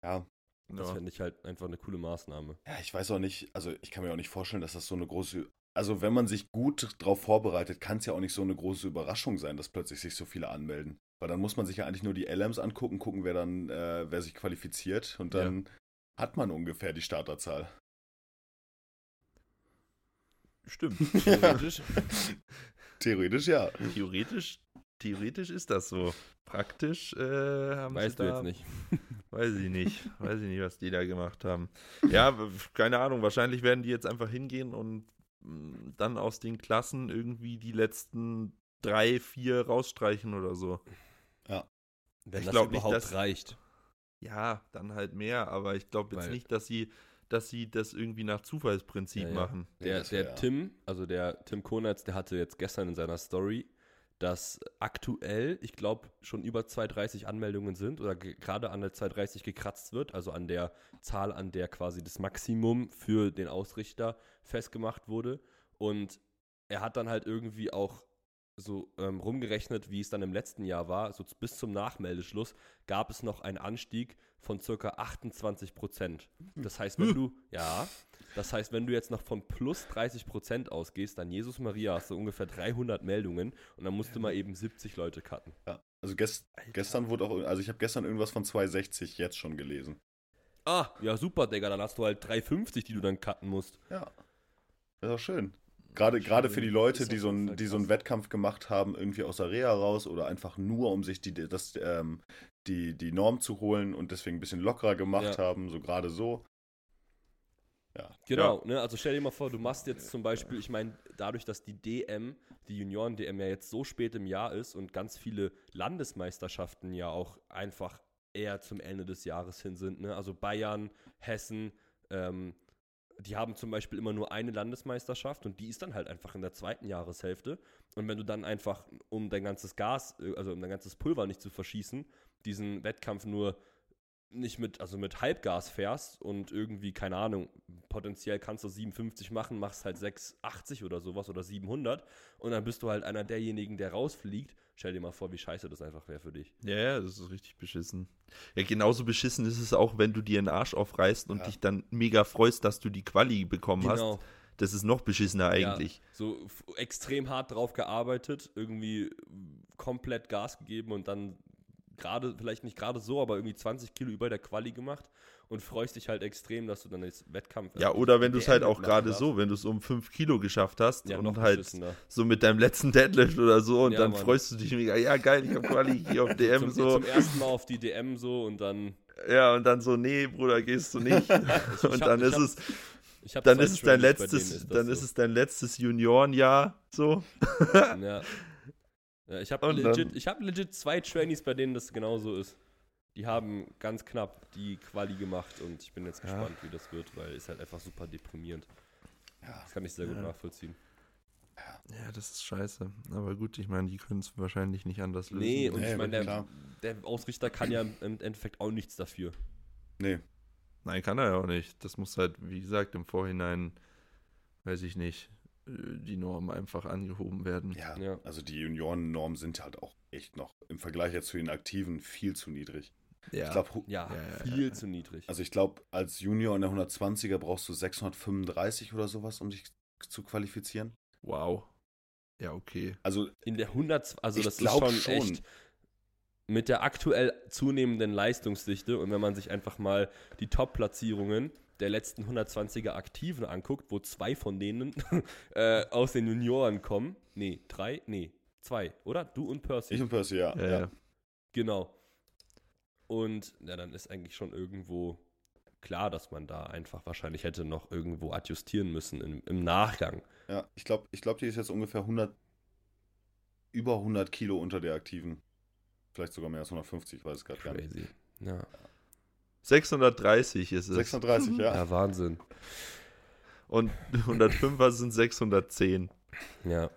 [SPEAKER 3] Ja.
[SPEAKER 2] Das
[SPEAKER 1] Ja.
[SPEAKER 2] fände ich halt einfach eine coole Maßnahme.
[SPEAKER 3] Ja, ich weiß auch nicht, also ich kann mir auch nicht vorstellen, dass das so eine große. Also, wenn man sich gut drauf vorbereitet, kann es ja auch nicht so eine große Überraschung sein, dass plötzlich sich so viele anmelden. Weil dann muss man sich ja eigentlich nur die LMs angucken, gucken, wer dann, äh, wer sich qualifiziert und dann hat man ungefähr die Starterzahl.
[SPEAKER 1] Stimmt.
[SPEAKER 2] Theoretisch.
[SPEAKER 3] Theoretisch ja.
[SPEAKER 1] Theoretisch, theoretisch ist das so. Praktisch äh, haben
[SPEAKER 2] Weißt
[SPEAKER 1] sie
[SPEAKER 2] du
[SPEAKER 1] da,
[SPEAKER 2] jetzt nicht.
[SPEAKER 1] Weiß ich nicht. Weiß ich nicht, was die da gemacht haben. Ja, keine Ahnung. Wahrscheinlich werden die jetzt einfach hingehen und mh, dann aus den Klassen irgendwie die letzten drei, vier rausstreichen oder so.
[SPEAKER 2] Wenn
[SPEAKER 1] Ich
[SPEAKER 2] das
[SPEAKER 1] glaub nicht,
[SPEAKER 2] überhaupt
[SPEAKER 1] dass-
[SPEAKER 2] reicht.
[SPEAKER 1] ja, dann halt mehr, aber ich glaube jetzt
[SPEAKER 2] Weil-
[SPEAKER 1] nicht, dass sie, dass sie das irgendwie nach Zufallsprinzip
[SPEAKER 2] Ja, ja.
[SPEAKER 1] machen.
[SPEAKER 2] Der, der Tim, also der Tim Konatz, der hatte jetzt gestern in seiner Story, dass aktuell, ich glaube, schon über 230 Anmeldungen sind oder ge- gerade an der 230 gekratzt wird, also an der Zahl, an der quasi das Maximum für den Ausrichter festgemacht wurde. Und er hat dann halt irgendwie auch so ähm, rumgerechnet, wie es dann im letzten Jahr war, so bis zum Nachmeldeschluss gab es noch einen Anstieg von circa 28 Prozent. Das heißt, wenn du, ja, das heißt, wenn du jetzt noch von plus 30 Prozent ausgehst, dann Jesus Maria hast du ungefähr 300 Meldungen und dann musst du mal eben 70 Leute cutten.
[SPEAKER 3] Ja. Also gest, gestern wurde auch, also ich habe gestern irgendwas von 260 jetzt schon gelesen.
[SPEAKER 2] Ah, ja super, Digga, dann hast du halt 350, die du dann cutten musst.
[SPEAKER 3] Ja. Das ist auch schön. Gerade, gerade für die Leute, die so,
[SPEAKER 2] Fall
[SPEAKER 3] die so einen. Wettkampf gemacht haben, irgendwie aus der Reha raus oder einfach nur, um sich die, das, ähm, die, die Norm zu holen und deswegen ein bisschen lockerer gemacht
[SPEAKER 2] Ja.
[SPEAKER 3] haben, so gerade so. Ja.
[SPEAKER 2] Genau, ne? Also stell dir mal vor, du machst jetzt zum Beispiel, ich meine, dadurch, dass die DM, die Junioren-DM ja jetzt so spät im Jahr ist und ganz viele Landesmeisterschaften ja auch einfach eher zum Ende des Jahres hin sind, ne? Also Bayern, Hessen, ähm, die haben zum Beispiel immer nur eine Landesmeisterschaft und die ist dann halt einfach in der zweiten Jahreshälfte. Und wenn du dann einfach, um dein ganzes Gas, äh, also um dein ganzes Pulver nicht zu verschießen, diesen Wettkampf nur nicht mit, also mit Halbgas fährst und irgendwie, keine Ahnung, potenziell kannst du 57 machen, machst halt 680 oder sowas oder 700 und dann bist du halt einer derjenigen, der rausfliegt. Stell dir mal vor, wie scheiße das einfach wäre für dich.
[SPEAKER 1] Ja, ja, das ist richtig beschissen. Ja, genauso beschissen ist es auch, wenn du dir den Arsch aufreißt und
[SPEAKER 3] Ja.
[SPEAKER 1] dich dann mega freust, dass du die Quali bekommen
[SPEAKER 2] Genau.
[SPEAKER 1] hast. Das ist noch beschissener eigentlich.
[SPEAKER 2] Ja, so extrem hart drauf gearbeitet, irgendwie komplett Gas gegeben und dann gerade, vielleicht nicht gerade so, aber irgendwie 20 Kilo über der Quali gemacht und freust dich halt extrem, dass du dann jetzt Wettkampf.
[SPEAKER 1] Ja, oder wenn du es halt auch gerade so, wenn du es um 5 Kilo geschafft hast
[SPEAKER 2] Ja,
[SPEAKER 1] und halt so mit deinem letzten Deadlift oder so und
[SPEAKER 2] Ja,
[SPEAKER 1] dann
[SPEAKER 2] Mann.
[SPEAKER 1] freust du dich mega, ja geil, ich hab Quali hier auf DM
[SPEAKER 2] zum,
[SPEAKER 1] so.
[SPEAKER 2] zum ersten Mal auf die DM so und dann.
[SPEAKER 1] Ja, und dann so, nee, Bruder, gehst du nicht.
[SPEAKER 2] Hab-
[SPEAKER 1] und dann ist es, dann ist es dein letztes,
[SPEAKER 2] ist
[SPEAKER 1] dann
[SPEAKER 2] so.
[SPEAKER 1] ist es dein letztes Juniorenjahr, so.
[SPEAKER 2] Ja. Ja ich habe legit, ich hab legit zwei Trainees, bei denen das genauso ist. Die haben ganz knapp die Quali gemacht und ich bin jetzt
[SPEAKER 1] Ja.
[SPEAKER 2] gespannt, wie das wird, weil es halt einfach super deprimierend.
[SPEAKER 3] Ja.
[SPEAKER 2] Das kann ich sehr gut
[SPEAKER 1] Ja.
[SPEAKER 2] nachvollziehen.
[SPEAKER 1] Ja, das ist scheiße. Aber gut, ich meine, die können es wahrscheinlich nicht anders lösen.
[SPEAKER 2] Nee, und
[SPEAKER 3] Nee,
[SPEAKER 2] ich meine, der, der Ausrichter kann ja im Endeffekt auch nichts dafür.
[SPEAKER 3] Nee.
[SPEAKER 1] Nein, kann er ja auch nicht. Das muss halt, wie gesagt, im Vorhinein, weiß ich nicht, die Norm einfach angehoben werden.
[SPEAKER 3] Ja.
[SPEAKER 2] Ja.
[SPEAKER 3] Also die Juniorennormen sind halt auch echt noch im Vergleich jetzt zu den Aktiven viel zu niedrig.
[SPEAKER 1] Ja.
[SPEAKER 3] Ich glaube,
[SPEAKER 2] Ja,
[SPEAKER 1] Ja, ja,
[SPEAKER 2] viel zu niedrig.
[SPEAKER 3] also ich glaube, als Junior in der 120er brauchst du 635 oder sowas, um dich zu qualifizieren.
[SPEAKER 1] wow. Ja, okay.
[SPEAKER 3] Also
[SPEAKER 2] In der 100, also
[SPEAKER 3] Ich
[SPEAKER 2] das ist
[SPEAKER 3] glaub
[SPEAKER 2] schon,
[SPEAKER 3] schon.
[SPEAKER 2] echt mit der aktuell zunehmenden Leistungsdichte und wenn man sich einfach mal die Top-Platzierungen der letzten 120er Aktiven anguckt, wo zwei von denen äh, aus den Junioren kommen. Nee, drei? Nee, zwei, oder? Du und Percy.
[SPEAKER 3] ich und Percy, ja.
[SPEAKER 1] Ja,
[SPEAKER 3] ja.
[SPEAKER 1] ja.
[SPEAKER 2] Genau. Und ja, dann ist eigentlich schon irgendwo klar, dass man da einfach wahrscheinlich hätte noch irgendwo adjustieren müssen im, im Nachgang.
[SPEAKER 3] Ja, ich glaube, ich glaub, die ist jetzt ungefähr 100, über 100 Kilo unter der Aktiven. Vielleicht sogar mehr als 150, ich weiß es gerade gar nicht.
[SPEAKER 2] Crazy. Ja,
[SPEAKER 1] 630 ist es.
[SPEAKER 3] 36, ja.
[SPEAKER 2] ja Wahnsinn.
[SPEAKER 1] Und 105er sind 610.
[SPEAKER 2] Ja.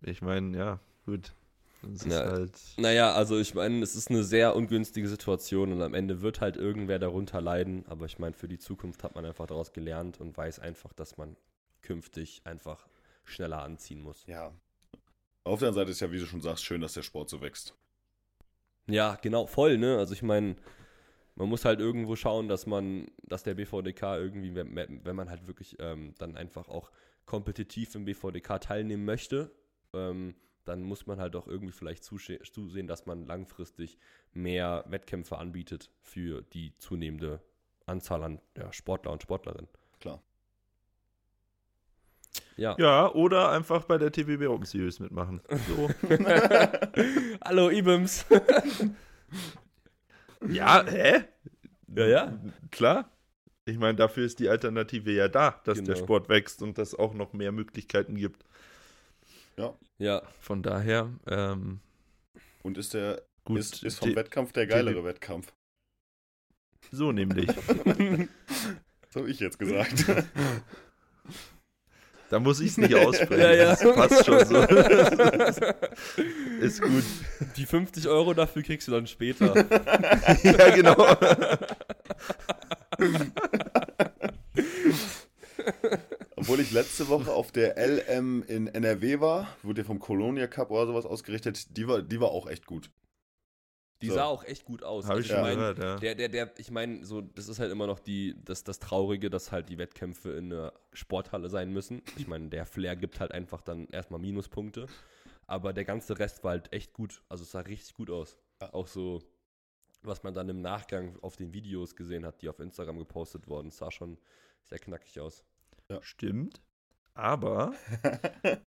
[SPEAKER 1] Ich meine, ja, gut. Das ist
[SPEAKER 2] Ja.
[SPEAKER 1] halt.
[SPEAKER 2] Naja, also ich meine, es ist eine sehr ungünstige Situation und am Ende wird halt irgendwer darunter leiden. Aber ich meine, für die Zukunft hat man einfach daraus gelernt und weiß einfach, dass man künftig einfach schneller anziehen muss.
[SPEAKER 3] Ja. Auf der anderen Seite ist ja, wie du schon sagst, schön, dass der Sport so wächst.
[SPEAKER 2] Ja, genau, voll, ne? Also ich meine, man muss halt irgendwo schauen, dass man, dass der BVDK irgendwie, wenn, wenn man halt wirklich ähm, dann einfach auch kompetitiv im BVDK teilnehmen möchte, ähm, dann muss man halt auch irgendwie vielleicht zusehen, dass man langfristig mehr Wettkämpfe anbietet für die zunehmende Anzahl an ja, Sportler und Sportlerinnen.
[SPEAKER 3] Klar.
[SPEAKER 2] Ja.
[SPEAKER 1] Ja, oder einfach bei der TBB Open Series mitmachen. So.
[SPEAKER 2] Hallo, Ibims.
[SPEAKER 1] ja, hä?
[SPEAKER 2] ja, ja.
[SPEAKER 1] Klar. Ich meine, dafür ist die Alternative ja da, dass der
[SPEAKER 2] Genau.
[SPEAKER 1] Sport wächst und dass auch noch mehr Möglichkeiten gibt.
[SPEAKER 2] Ja,
[SPEAKER 1] Von daher, ähm,
[SPEAKER 3] Und ist der Gut, ist, ist vom Wettkampf der geilere Wettkampf.
[SPEAKER 1] So nämlich.
[SPEAKER 3] so habe ich jetzt gesagt.
[SPEAKER 1] Da muss ich es nicht aussprechen. ja, ja. Das passt schon so. ist gut.
[SPEAKER 2] Die 50 Euro dafür kriegst du dann später.
[SPEAKER 1] ja, genau.
[SPEAKER 3] Obwohl ich letzte Woche auf der LM in NRW war, wurde vom Colonia Cup oder sowas ausgerichtet, die war, die war auch echt gut.
[SPEAKER 2] Die so. sah auch echt gut aus.
[SPEAKER 1] Habe ich schon mein, gehört, ja.
[SPEAKER 2] Der, der, der, ich meine, so, das ist halt immer noch die, das, das Traurige, dass halt die Wettkämpfe in einer Sporthalle sein müssen. Ich meine, der Flair gibt halt einfach dann erstmal Minuspunkte. Aber der ganze Rest war halt echt gut. Also es sah richtig gut aus. Ja. Auch so, was man dann im Nachgang auf den Videos gesehen hat, die auf Instagram gepostet wurden, sah schon sehr knackig aus.
[SPEAKER 1] Ja. Stimmt. Aber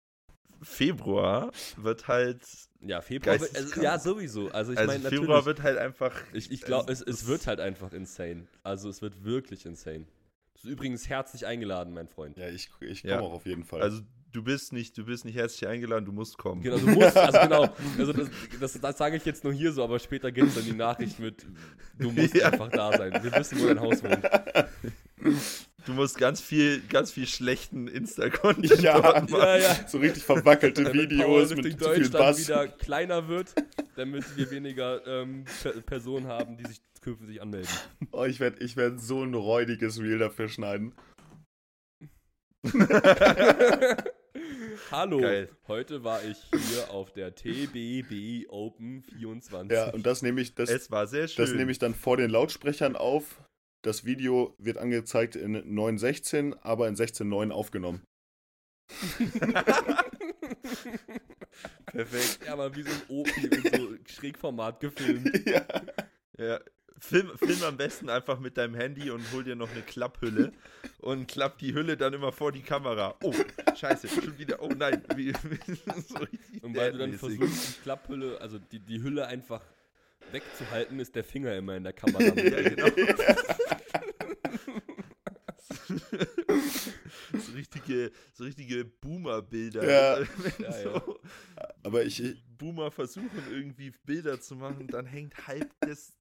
[SPEAKER 1] Februar wird halt.
[SPEAKER 2] Ja, Februar wird, also, Ja, sowieso. Also, ich
[SPEAKER 1] also
[SPEAKER 2] meine,
[SPEAKER 1] Februar wird halt einfach.
[SPEAKER 2] Ich, ich glaube, es, es wird halt einfach insane. Also, es wird wirklich insane. Du bist übrigens herzlich eingeladen, mein Freund.
[SPEAKER 3] Ja, ich, ich komme ja. auch auf jeden Fall.
[SPEAKER 1] Also, du bist nicht, du bist nicht herzlich eingeladen, du musst kommen.
[SPEAKER 2] Genau, du musst, also genau. Also das, das, das sage ich jetzt nur hier so, aber später gibt es dann die Nachricht mit, du musst ja. einfach da sein. Wir wissen, wo dein Haus wohnt.
[SPEAKER 1] Du musst ganz viel, ganz viel schlechten Insta-Content
[SPEAKER 3] ja, machen. Ja, ja. So richtig verwackelte damit Videos mit zu viel Bass.
[SPEAKER 2] wieder kleiner wird, damit wir weniger ähm, Personen haben, die sich künftig anmelden.
[SPEAKER 3] Oh, ich werde ich werd so ein räudiges Reel dafür schneiden.
[SPEAKER 2] Hallo, Geil. heute war ich hier auf der TBB Open 24.
[SPEAKER 3] Ja, und das nehme ich, das,
[SPEAKER 1] es war sehr schön.
[SPEAKER 3] Das nehme ich dann vor den Lautsprechern auf. Das Video wird angezeigt in 9.16, aber in 16.9 aufgenommen.
[SPEAKER 2] Perfekt. Ja, aber wie so ein Opi mit so Schrägformat gefilmt.
[SPEAKER 1] Ja. ja. Film, film am besten einfach mit deinem Handy und hol dir noch eine Klapphülle und klapp die Hülle dann immer vor die Kamera. Oh, scheiße, schon wieder. Oh nein. Wie,
[SPEAKER 2] so und weil du dann versuchst, die Klapphülle, also die, die Hülle einfach wegzuhalten, ist der Finger immer in der Kamera. ja, genau.
[SPEAKER 1] so richtige, so richtige Boomer-Bilder.
[SPEAKER 3] Ja. ja, so ja. Aber ich.
[SPEAKER 1] Boomer versuchen irgendwie Bilder zu machen, dann hängt halb das,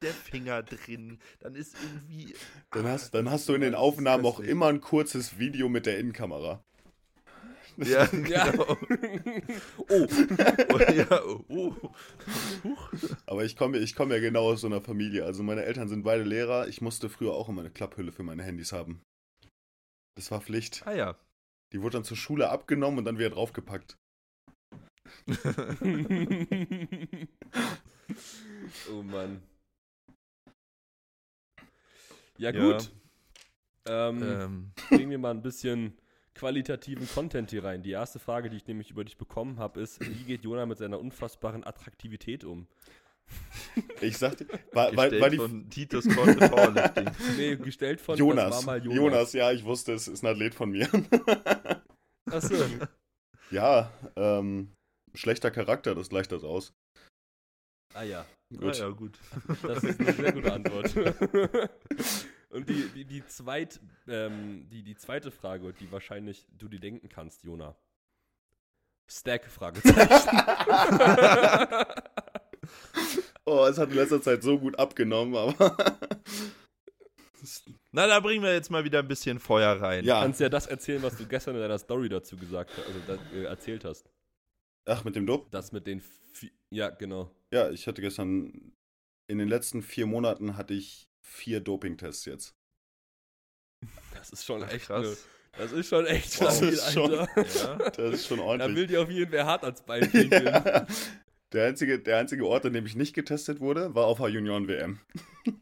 [SPEAKER 1] der Finger drin. Dann ist irgendwie.
[SPEAKER 3] Dann hast, dann hast du in den Aufnahmen auch immer ein kurzes Video mit der Innenkamera.
[SPEAKER 1] Ja, genau. oh.
[SPEAKER 3] ja, oh. Aber ich komme ich komm ja genau aus so einer Familie. Also meine Eltern sind beide Lehrer. Ich musste früher auch immer eine Klapphülle für meine Handys haben. Das war Pflicht.
[SPEAKER 1] Ah ja.
[SPEAKER 3] Die wurde dann zur Schule abgenommen und dann wieder draufgepackt.
[SPEAKER 2] oh Mann. Ja, gut. Ja. Ähm, ähm. Bringen wir mal ein bisschen qualitativen Content hier rein. Die erste Frage, die ich nämlich über dich bekommen habe, ist, wie geht Jona mit seiner unfassbaren Attraktivität um?
[SPEAKER 3] Ich sagte,
[SPEAKER 1] war, weil, weil die von Titus Powerlifting.
[SPEAKER 2] nee, gestellt von
[SPEAKER 3] Jonas. Jonas. Jonas. ja, ich wusste, es ist ein Athlet von mir.
[SPEAKER 2] Achso.
[SPEAKER 3] Ja, ähm, schlechter Charakter, das gleicht das aus.
[SPEAKER 2] Ah ja.
[SPEAKER 1] Gut. Ah ja, gut.
[SPEAKER 2] Das ist eine sehr gute Antwort. Und die, die, die, zweit, ähm, die, die zweite Frage, die wahrscheinlich du dir denken kannst, Jona. Stack? Fragezeichen.
[SPEAKER 3] oh, es hat in letzter Zeit so gut abgenommen, aber.
[SPEAKER 1] Na, da bringen wir jetzt mal wieder ein bisschen Feuer rein.
[SPEAKER 2] Ja. Du kannst ja das erzählen, was du gestern in deiner Story dazu gesagt hast, also da, äh, erzählt hast.
[SPEAKER 3] Ach, mit dem Dope?
[SPEAKER 2] Das mit den. ja, genau.
[SPEAKER 3] Ja, ich hatte gestern. In den letzten vier Monaten hatte ich vier Dopingtests jetzt.
[SPEAKER 2] Das ist schon echt krass. Ne, das ist schon echt wow, viel,
[SPEAKER 3] ist schon, ja, das ist schon ordentlich.
[SPEAKER 2] Da will dir auf jeden Fall hart als Beispiel ja.
[SPEAKER 3] Der einzige, der einzige Ort, an dem ich nicht getestet wurde, war auf der Junioren-WM.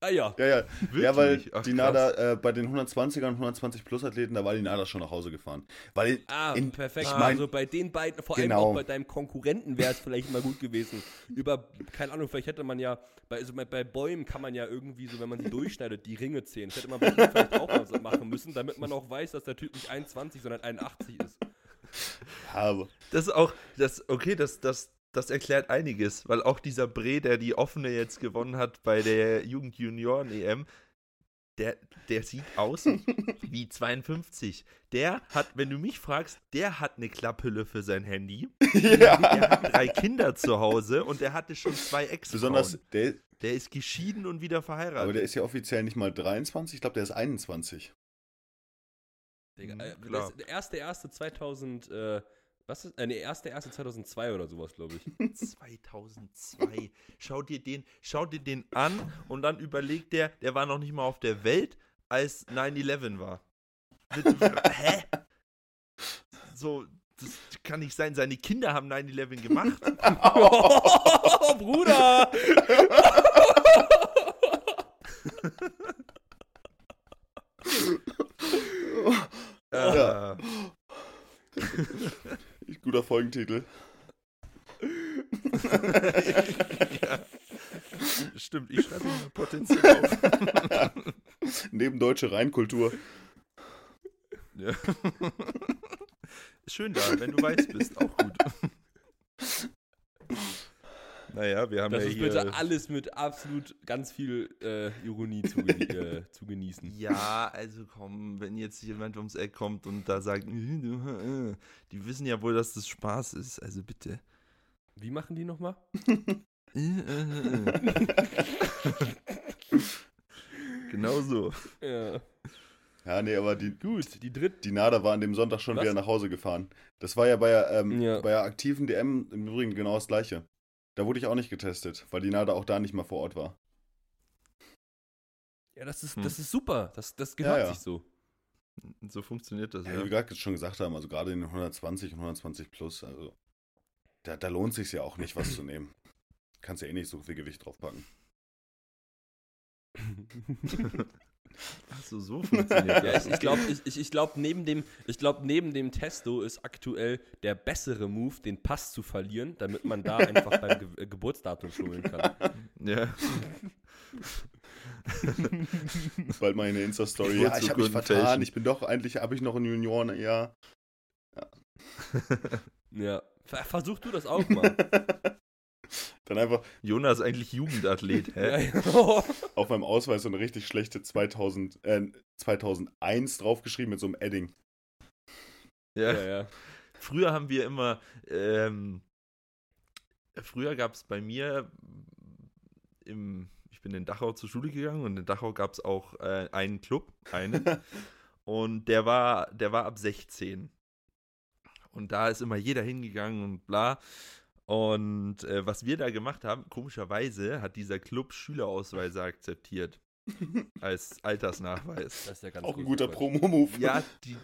[SPEAKER 2] Ah ja.
[SPEAKER 3] Ja, ja. Ja, weil Ach, die NADA äh, bei den 120er und 120 Plus Athleten, da war die NADA schon nach Hause gefahren. Weil
[SPEAKER 2] ah, in, perfekt. Ich mein, also bei den beiden, vor genau. allem auch bei deinem Konkurrenten wäre es vielleicht mal gut gewesen. Über, keine Ahnung, vielleicht hätte man ja, bei, also bei Bäumen kann man ja irgendwie so, wenn man sie durchschneidet, die Ringe zählen. Das hätte man vielleicht auch mal so machen müssen, damit man auch weiß, dass der Typ nicht 21, sondern 81 ist.
[SPEAKER 1] Aber. Das ist auch, das, okay, das, das, das erklärt einiges, weil auch dieser Bre, der die offene jetzt gewonnen hat bei der Jugend-Junioren-EM, der, der sieht aus wie 52. Der hat, wenn du mich fragst, der hat eine Klapphülle für sein Handy.
[SPEAKER 3] Ja.
[SPEAKER 1] Der hat drei Kinder zu Hause und der hatte schon zwei ex
[SPEAKER 3] Besonders, der,
[SPEAKER 1] Der ist geschieden und wieder verheiratet.
[SPEAKER 3] aber der ist ja offiziell nicht mal 23, ich glaube, der ist 21.
[SPEAKER 2] Digga,
[SPEAKER 1] Mhm,
[SPEAKER 2] äh,
[SPEAKER 1] klar.
[SPEAKER 2] das ist der erste, erste 2000, äh, was ist, äh, nee, erste, erste 2002 oder sowas, glaube ich.
[SPEAKER 1] 2002. Schau dir den, schau dir den an und dann überlegt der, der war noch nicht mal auf der Welt, als 9/11 war. Hä? So, das kann nicht sein. Seine Kinder haben 9/11 gemacht.
[SPEAKER 2] oh, Bruder!
[SPEAKER 3] Ja.
[SPEAKER 1] Äh,
[SPEAKER 3] Guter Folgentitel.
[SPEAKER 1] ja. Stimmt, ich schreibe mir potenziell auf.
[SPEAKER 3] Neben deutsche Reinkultur.
[SPEAKER 1] Ja. Schön da, wenn du weiß bist, auch gut. Naja, wir haben
[SPEAKER 2] Das
[SPEAKER 1] ja
[SPEAKER 2] ist
[SPEAKER 1] hier.
[SPEAKER 2] bitte alles mit absolut ganz viel äh, Ironie zu, äh, zu genießen.
[SPEAKER 1] Ja, also komm, wenn jetzt jemand ums Eck kommt und da sagt, die wissen ja wohl, dass das Spaß ist, also bitte.
[SPEAKER 2] Wie machen die nochmal?
[SPEAKER 1] Genau so.
[SPEAKER 2] Ja.
[SPEAKER 3] Ja, nee, aber die,
[SPEAKER 2] Gut, die dritte.
[SPEAKER 3] die Nada war an dem Sonntag schon
[SPEAKER 2] Was?
[SPEAKER 3] wieder nach Hause gefahren. Das war ja bei ähm,
[SPEAKER 2] Ja.
[SPEAKER 3] bei der aktiven DM im Übrigen genau das gleiche. Da wurde ich auch nicht getestet, weil die Nada auch da nicht mal vor Ort war.
[SPEAKER 2] Ja, das ist,
[SPEAKER 1] Hm.
[SPEAKER 2] das ist super. Das, das gehört
[SPEAKER 3] Ja, ja.
[SPEAKER 2] sich so.
[SPEAKER 1] So funktioniert das,
[SPEAKER 3] Ja,
[SPEAKER 1] ja.
[SPEAKER 3] wie wir gerade schon gesagt haben, also gerade in den 120 und 120 plus, also da, da lohnt sich ja auch nicht, was zu nehmen. Kannst ja eh nicht so viel Gewicht draufpacken.
[SPEAKER 1] Ach so, so funktioniert
[SPEAKER 2] Ja,
[SPEAKER 1] das.
[SPEAKER 2] ich, ich glaube, ich, ich, ich glaub, neben, dem, ich glaub, neben dem Testo ist aktuell der bessere Move, den Pass zu verlieren, damit man da einfach beim Ge äh, Geburtsdatum schummeln kann.
[SPEAKER 1] Ja.
[SPEAKER 3] Bald mal in der Insta-Story. Ja, ich habe mich vertan. Ich bin doch, eigentlich habe ich noch ein Junioren, ja.
[SPEAKER 2] Ja. Ver versuch du das auch mal.
[SPEAKER 3] Dann einfach
[SPEAKER 1] Jonas ist eigentlich Jugendathlet, hä?
[SPEAKER 2] ja.
[SPEAKER 3] auf meinem Ausweis so eine richtig schlechte 2000, äh, 2001 draufgeschrieben mit so einem Edding.
[SPEAKER 1] Ja.
[SPEAKER 2] ja, ja.
[SPEAKER 1] Früher haben wir immer, ähm, früher gab es bei mir im, ich bin in Dachau zur Schule gegangen und in Dachau gab es auch äh, einen Club, einen, und der war, der war ab 16. Und da ist immer jeder hingegangen und bla. Und äh, was wir da gemacht haben, komischerweise hat dieser Club Schülerausweise akzeptiert als Altersnachweis.
[SPEAKER 2] Das ist ja ganz
[SPEAKER 3] Auch ein
[SPEAKER 2] gut,
[SPEAKER 3] guter. Promo-Move.
[SPEAKER 1] Ja, die.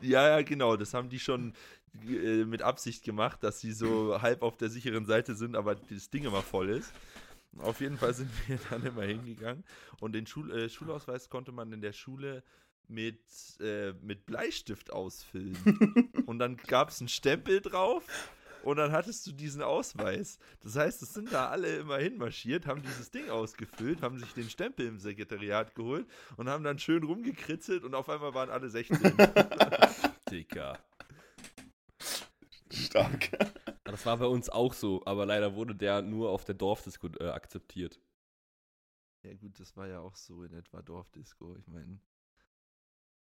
[SPEAKER 1] Ja, ja, genau. Das haben die schon äh, mit Absicht gemacht, dass sie so halb auf der sicheren Seite sind, aber das Ding immer voll ist. Auf jeden Fall sind wir dann immer hingegangen und den Schul äh, Schulausweis konnte man in der Schule mit, äh, mit Bleistift ausfüllen. und dann gab es einen Stempel drauf und dann hattest du diesen Ausweis. Das heißt, es sind da alle immer hinmarschiert, haben dieses Ding ausgefüllt, haben sich den Stempel im Sekretariat geholt und haben dann schön rumgekritzelt und auf einmal waren alle 16.
[SPEAKER 2] Dicker.
[SPEAKER 3] Stark.
[SPEAKER 2] Das war bei uns auch so, aber leider wurde der nur auf der Dorfdisco äh, akzeptiert.
[SPEAKER 1] ja gut, das war ja auch so in etwa Dorfdisco. Ich meine,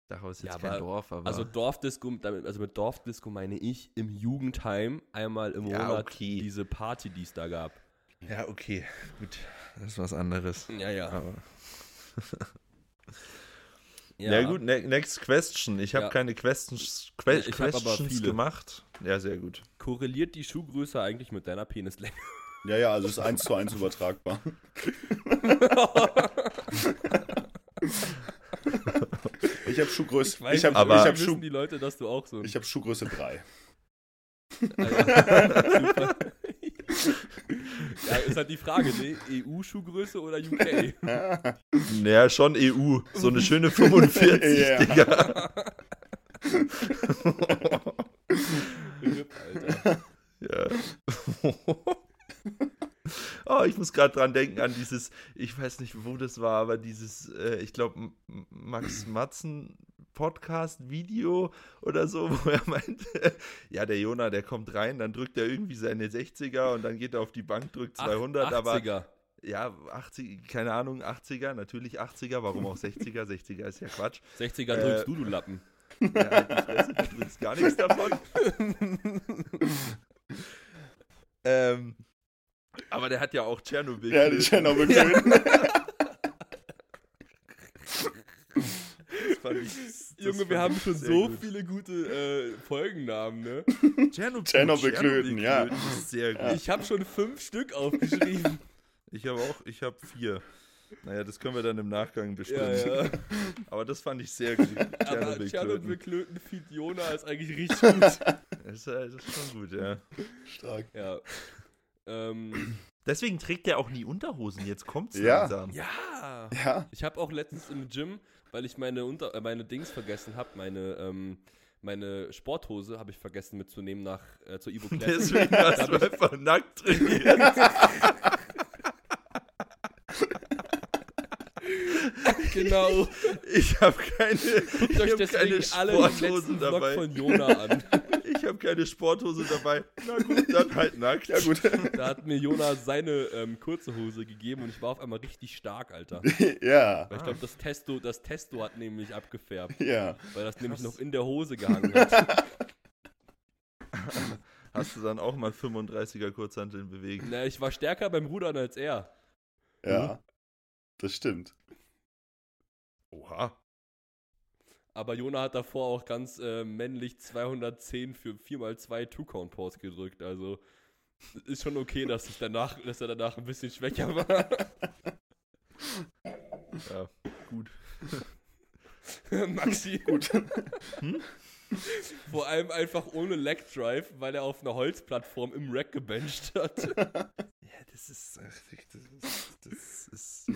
[SPEAKER 1] Dachau ist jetzt
[SPEAKER 2] Ja,
[SPEAKER 1] kein
[SPEAKER 2] aber-
[SPEAKER 1] Dorf, aber
[SPEAKER 2] Also Dorfdisco, damit- also mit Dorfdisco meine ich im Jugendheim einmal im
[SPEAKER 1] Ja,
[SPEAKER 2] Monat
[SPEAKER 1] okay.
[SPEAKER 2] diese Party, die es da gab.
[SPEAKER 1] ja, okay, gut, das ist was anderes.
[SPEAKER 2] Ja, ja.
[SPEAKER 1] Aber Ja, gut, ne next question. Ich habe
[SPEAKER 2] Ja.
[SPEAKER 1] keine Questions, que
[SPEAKER 2] Ich hab aber
[SPEAKER 1] questions
[SPEAKER 2] viele.
[SPEAKER 1] gemacht. Ja, sehr gut.
[SPEAKER 2] Korreliert die Schuhgröße eigentlich mit deiner Penislänge?
[SPEAKER 3] Ja, ja, also ist eins zu eins übertragbar. Ich habe Schuhgröße. Ich,
[SPEAKER 2] weiß
[SPEAKER 3] habe
[SPEAKER 1] aber-
[SPEAKER 3] ich hab Schuh,
[SPEAKER 2] die Leute, dass du auch so
[SPEAKER 3] ich hab Schuhgröße 3.
[SPEAKER 2] Ah, ja. Super. ja, ist halt die Frage, ne? EU-Schuhgröße oder UK?
[SPEAKER 1] Naja, schon EU. So eine schöne 45,
[SPEAKER 3] Ja.
[SPEAKER 1] Digga.
[SPEAKER 2] RIP, Alter.
[SPEAKER 1] Ja. oh, ich muss gerade dran denken an dieses, ich weiß nicht, wo das war, aber dieses, äh, ich glaube, Max Matzen Podcast-Video oder so, wo er meinte, ja, der Jona, der kommt rein, dann drückt er irgendwie seine 60er und dann geht er auf die Bank, drückt 200, aber
[SPEAKER 2] 80er.
[SPEAKER 1] ja, 80, keine Ahnung, 80er, natürlich 80er, warum auch 60er? 60er ist ja Quatsch.
[SPEAKER 2] 60er drückst du, du Lappen.
[SPEAKER 1] Ja, halt die Fresse, du drückst gar nichts davon. ähm, aber der hat ja auch Tschernobyl.
[SPEAKER 3] Ja, die Tschernobyl töten.
[SPEAKER 1] Das fand ich- das
[SPEAKER 2] Junge,
[SPEAKER 1] fand
[SPEAKER 2] wir haben schon so
[SPEAKER 1] gut.
[SPEAKER 2] viele gute äh, Folgennamen, ne?
[SPEAKER 1] Tschernobyl,
[SPEAKER 3] Tschernobyl-Klöten, ja.
[SPEAKER 1] Tschernobyl-Klöten ist sehr gut.
[SPEAKER 3] Ja.
[SPEAKER 2] Ich habe schon fünf Stück aufgeschrieben.
[SPEAKER 1] Ich habe auch, ich habe vier. Naja, das können wir dann im Nachgang bestimmen.
[SPEAKER 2] ja, ja.
[SPEAKER 1] Aber das fand ich sehr gut.
[SPEAKER 2] Aber
[SPEAKER 1] Tschernobyl-Klöten.
[SPEAKER 2] Tschernobyl-Klöten feed Jona ist eigentlich richtig gut.
[SPEAKER 1] Das ist, das ist schon gut, ja.
[SPEAKER 3] Stark.
[SPEAKER 2] ja. Ähm,
[SPEAKER 1] Deswegen trägt er auch nie Unterhosen. Jetzt kommt's
[SPEAKER 3] Ja.
[SPEAKER 1] langsam.
[SPEAKER 2] ja.
[SPEAKER 3] Ja.
[SPEAKER 2] Ich habe auch letztens im Gym, weil ich meine, Unter äh, meine Dings vergessen habe, meine, ähm, meine Sporthose habe ich vergessen mitzunehmen nach äh, zur Ivo Classic.
[SPEAKER 1] Deswegen hast du einfach nackt trainiert.
[SPEAKER 2] genau.
[SPEAKER 1] Ich habe keine,
[SPEAKER 2] Guckt
[SPEAKER 1] ich
[SPEAKER 2] euch
[SPEAKER 1] hab
[SPEAKER 2] deswegen
[SPEAKER 1] keine
[SPEAKER 2] alle den letzten
[SPEAKER 1] Sporthosen
[SPEAKER 2] Vlog
[SPEAKER 1] dabei.
[SPEAKER 2] von Jona an.
[SPEAKER 1] Ich habe keine Sporthose dabei. Na gut, dann halt nackt.
[SPEAKER 3] Ja, gut.
[SPEAKER 2] Da hat mir Jona seine ähm, kurze Hose gegeben und ich war auf einmal richtig stark, Alter.
[SPEAKER 3] ja.
[SPEAKER 2] Weil ich glaube, das Testo, das Testo hat nämlich abgefärbt,
[SPEAKER 3] Ja.
[SPEAKER 2] weil das nämlich
[SPEAKER 1] Krass.
[SPEAKER 2] noch in der Hose gehangen hat.
[SPEAKER 1] Hast du dann auch mal 35er Kurzhanteln bewegt?
[SPEAKER 2] Na, ich war stärker beim Rudern als er.
[SPEAKER 3] Ja. Das stimmt.
[SPEAKER 1] Oha.
[SPEAKER 2] Aber Jona hat davor auch ganz äh, männlich 210 für 4x2 Two-Count-Pause gedrückt. Also ist schon okay, dass, ich danach, dass er danach ein bisschen schwächer war.
[SPEAKER 1] Ja, gut.
[SPEAKER 2] Maxi.
[SPEAKER 3] Gut.
[SPEAKER 2] Vor allem einfach ohne Leg Drive, weil er auf einer Holzplattform im Rack gebencht hat.
[SPEAKER 1] Ja, das ist. Das ist. Das ist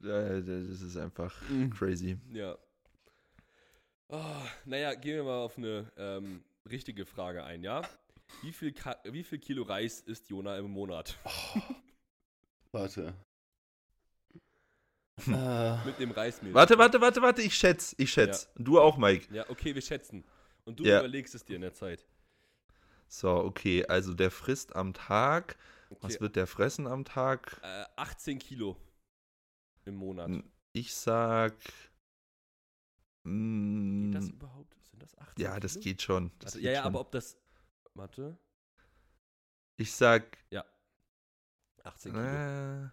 [SPEAKER 1] ja. Das ist einfach
[SPEAKER 2] Mhm.
[SPEAKER 1] crazy.
[SPEAKER 2] Ja. Oh, naja, gehen wir mal auf eine ähm, richtige Frage ein, ja? Wie viel, Ka wie viel Kilo Reis isst Jona im Monat?
[SPEAKER 3] Warte. Äh,
[SPEAKER 2] Mit dem Reismehl.
[SPEAKER 1] Warte, warte, warte, warte, ich schätze, ich schätze. Du auch, Mike.
[SPEAKER 2] Ja, okay, wir schätzen. Und du
[SPEAKER 1] Ja.
[SPEAKER 2] überlegst es dir in der Zeit.
[SPEAKER 1] So, okay, also der frisst am Tag.
[SPEAKER 2] Okay.
[SPEAKER 1] Was wird der fressen am Tag?
[SPEAKER 2] Äh, 18 Kilo im Monat.
[SPEAKER 1] N- Ich sag.
[SPEAKER 2] Geht
[SPEAKER 1] Mm,
[SPEAKER 2] das überhaupt? Sind das 18
[SPEAKER 1] ja, das
[SPEAKER 2] Kilo?
[SPEAKER 1] geht schon. Das
[SPEAKER 2] Warte,
[SPEAKER 1] geht
[SPEAKER 2] ja, ja,
[SPEAKER 1] schon.
[SPEAKER 2] aber ob das. Warte.
[SPEAKER 1] Ich sag.
[SPEAKER 2] 18 Kilo.
[SPEAKER 1] Äh,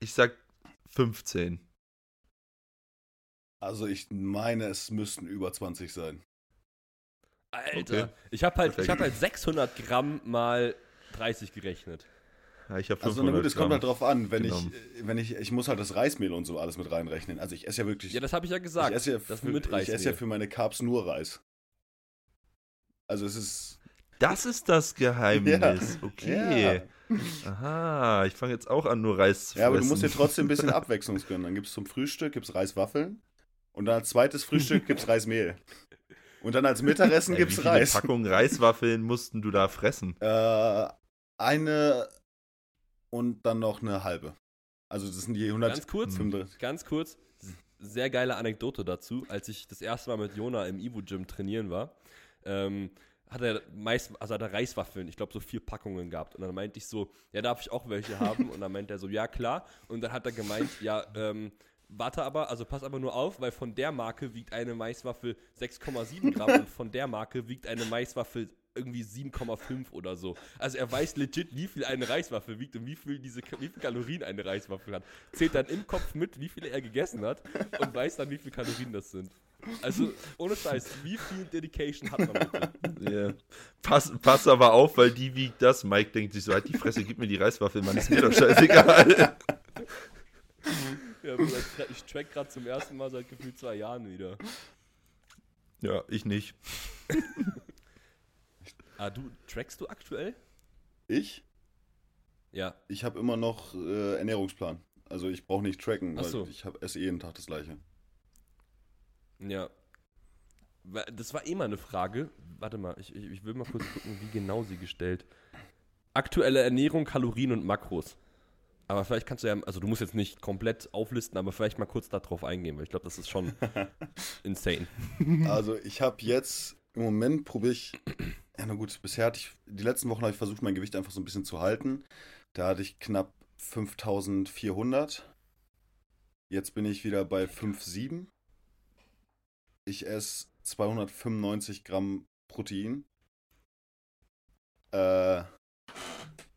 [SPEAKER 1] ich sag 15.
[SPEAKER 3] also ich meine, es müssten über 20 sein.
[SPEAKER 2] Alter.
[SPEAKER 1] okay.
[SPEAKER 2] Ich habe halt, ich hab halt 600 Gramm mal 30 gerechnet.
[SPEAKER 1] Ja, ich habe 500
[SPEAKER 3] Also na gut, es kommt halt drauf an, wenn
[SPEAKER 1] genommen.
[SPEAKER 3] ich, äh, wenn ich, ich muss halt das Reismehl und so alles mit reinrechnen. Also ich esse ja wirklich,
[SPEAKER 2] Ja, das habe ich ja gesagt.
[SPEAKER 3] ich esse ja,
[SPEAKER 2] das
[SPEAKER 3] für,
[SPEAKER 2] mit
[SPEAKER 3] ich esse ja
[SPEAKER 2] Reismehl.
[SPEAKER 3] für meine Carbs nur Reis. Also es ist,
[SPEAKER 1] Das ist das Geheimnis. Okay.
[SPEAKER 3] ja,
[SPEAKER 1] Aha, ich fange jetzt auch an, nur Reis zu fressen.
[SPEAKER 3] ja, aber du musst dir trotzdem ein bisschen Abwechslung gönnen. Dann gibt es zum Frühstück gibt's Reiswaffeln und dann als zweites Frühstück gibt es Reismehl. Und dann als Mittagessen gibt
[SPEAKER 1] Wie
[SPEAKER 3] es
[SPEAKER 1] viele
[SPEAKER 3] Reis.
[SPEAKER 1] Packungen Reiswaffeln mussten du da fressen?
[SPEAKER 3] Äh, eine und dann noch eine halbe. Also das sind die 100.
[SPEAKER 2] Ganz kurz,
[SPEAKER 3] 35.
[SPEAKER 2] ganz kurz, sehr geile Anekdote dazu. Als ich das erste Mal mit Jona im Ivo-Gym trainieren war, ähm, hat er meist, also hat er Reiswaffeln, ich glaube so vier Packungen gehabt. Und dann meinte ich so, ja, darf ich auch welche haben? Und dann meinte er so, ja, klar. Und dann hat er gemeint, ja, ähm, warte aber, also pass aber nur auf, weil von der Marke wiegt eine Maiswaffel 6,7 Gramm und von der Marke wiegt eine Maiswaffel irgendwie 7,5 oder so. Also er weiß legit, wie viel eine Reiswaffel wiegt und wie viel diese wie viel Kalorien eine Reiswaffel hat. Zählt dann im Kopf mit, wie viele er gegessen hat und weiß dann, wie viel Kalorien das sind. Also ohne Scheiß, wie viel Dedication hat man bitte?
[SPEAKER 1] Ja. Pass, pass aber auf, weil die wiegt das. Mike denkt sich so, halt die Fresse, gib mir die Reiswaffel, Mann, ist mir doch scheißegal.
[SPEAKER 2] Ja, ich track gerade zum ersten Mal seit gefühlt zwei Jahren wieder.
[SPEAKER 1] ja, ich nicht.
[SPEAKER 2] Ah, du, trackst du aktuell?
[SPEAKER 3] Ich?
[SPEAKER 2] Ja.
[SPEAKER 3] Ich habe immer noch äh, Ernährungsplan. Also ich brauche nicht tracken,
[SPEAKER 2] Ach
[SPEAKER 3] weil
[SPEAKER 2] so.
[SPEAKER 3] ich hab, esse jeden Tag das gleiche.
[SPEAKER 2] Ja. Das war eh mal eine Frage. Warte mal, ich, ich, ich will mal kurz gucken, wie genau sie gestellt. Aktuelle Ernährung, Kalorien und Makros. Aber vielleicht kannst du ja, also du musst jetzt nicht komplett auflisten, aber vielleicht mal kurz darauf eingehen, weil ich glaube, das ist schon insane.
[SPEAKER 3] Also ich habe jetzt, im Moment probiere ich Ja, na gut, bisher hatte ich, die letzten Wochen habe ich versucht, mein Gewicht einfach so ein bisschen zu halten. Da hatte ich knapp 5400. Jetzt bin ich wieder bei 5,7. Ich esse 295 Gramm Protein. Äh,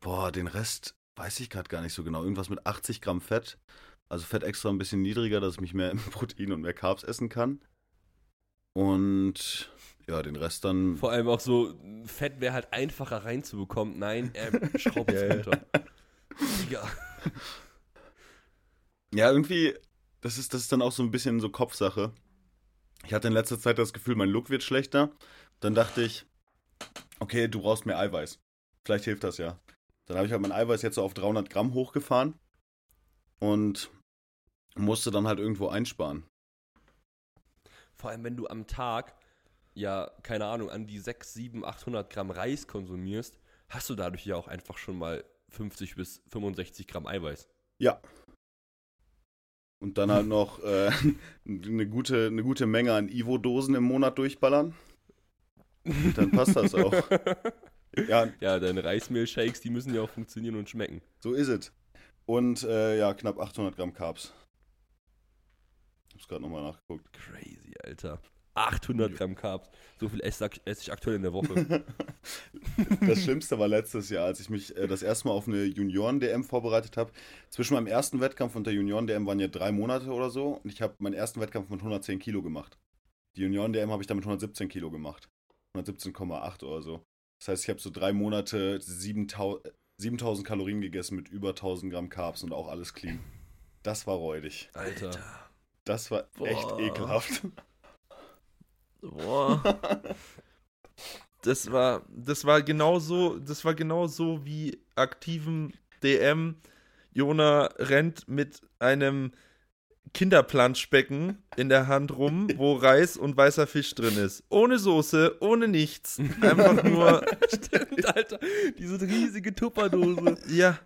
[SPEAKER 3] boah, den Rest weiß ich gerade gar nicht so genau. Irgendwas mit 80 Gramm Fett. Also Fett extra ein bisschen niedriger, dass ich mich mehr Protein und mehr Carbs essen kann. Und ja, den Rest dann.
[SPEAKER 2] Vor allem auch so, Fett wäre halt einfacher reinzubekommen. Nein, er schraubt es runter.
[SPEAKER 3] Digga. Ja, irgendwie, das ist, das ist dann auch so ein bisschen so Kopfsache. Ich hatte in letzter Zeit das Gefühl, mein Look wird schlechter. Dann dachte ich, okay, du brauchst mehr Eiweiß. Vielleicht hilft das ja. Dann habe ich halt mein Eiweiß jetzt so auf 300 Gramm hochgefahren und musste dann halt irgendwo einsparen.
[SPEAKER 2] Vor allem, wenn du am Tag ja, keine Ahnung, an die 6, 7, 800 Gramm Reis konsumierst, hast du dadurch ja auch einfach schon mal 50 bis 65 Gramm Eiweiß.
[SPEAKER 3] Ja. Und dann halt noch äh, eine, gute, eine gute Menge an Ivo-Dosen im Monat durchballern. Und dann passt das auch.
[SPEAKER 2] Ja, ja deine Reismehl-Shakes, die müssen ja auch funktionieren und schmecken.
[SPEAKER 3] So ist es. Und äh, ja, knapp 800 Gramm Carbs. Ich hab's gerade nochmal nachgeguckt.
[SPEAKER 2] Crazy, Alter. 800 Gramm Carbs. So viel esse, esse ich aktuell in der Woche.
[SPEAKER 3] das Schlimmste war letztes Jahr, als ich mich äh, das erste Mal auf eine Junioren-DM vorbereitet habe. Zwischen meinem ersten Wettkampf und der Junioren-DM waren ja drei Monate oder so. Und ich habe meinen ersten Wettkampf mit 110 Kilo gemacht. Die Junioren-DM habe ich dann mit 117 Kilo gemacht. 117,8 oder so. Das heißt, ich habe so drei Monate 7000, 7000 Kalorien gegessen mit über 1000 Gramm Carbs und auch alles clean. Das war räudig.
[SPEAKER 2] Alter.
[SPEAKER 3] Das war Boah. echt ekelhaft.
[SPEAKER 1] Boah. Das war, das war genauso, das war genauso wie aktiven DM. Jona rennt mit einem Kinderplanschbecken in der Hand rum, wo Reis und weißer Fisch drin ist. Ohne Soße, ohne nichts. Einfach nur.
[SPEAKER 2] Stimmt, Alter. Diese riesige Tupperdose.
[SPEAKER 1] Ja.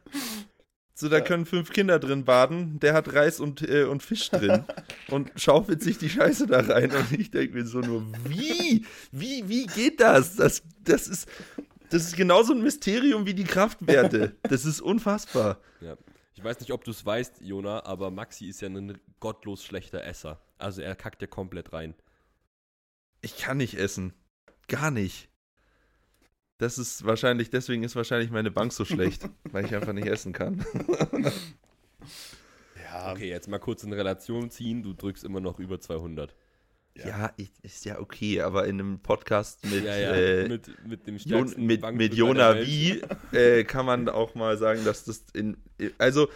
[SPEAKER 1] So, da können fünf Kinder drin baden. Der hat Reis und, äh, und Fisch drin und schaufelt sich die Scheiße da rein. Und ich denke mir so nur, wie? Wie, wie geht das? Das, das, ist, das ist genauso ein Mysterium wie die Kraftwerte. Das ist unfassbar.
[SPEAKER 2] Ja. Ich weiß nicht, ob du es weißt, Jona, aber Maxi ist ja ein gottlos schlechter Esser. Also er kackt ja komplett rein.
[SPEAKER 1] Ich kann nicht essen. Gar nicht. Das ist wahrscheinlich, deswegen ist wahrscheinlich meine Bank so schlecht, weil ich einfach nicht essen kann.
[SPEAKER 2] ja. Okay, jetzt mal kurz in Relation ziehen. Du drückst immer noch über 200.
[SPEAKER 1] Ja, ja ich, ist ja okay, aber in einem Podcast mit,
[SPEAKER 2] ja, ja, äh, mit, mit dem
[SPEAKER 1] Jon, mit, mit Jona Wie äh, kann man auch mal sagen, dass das in. Also,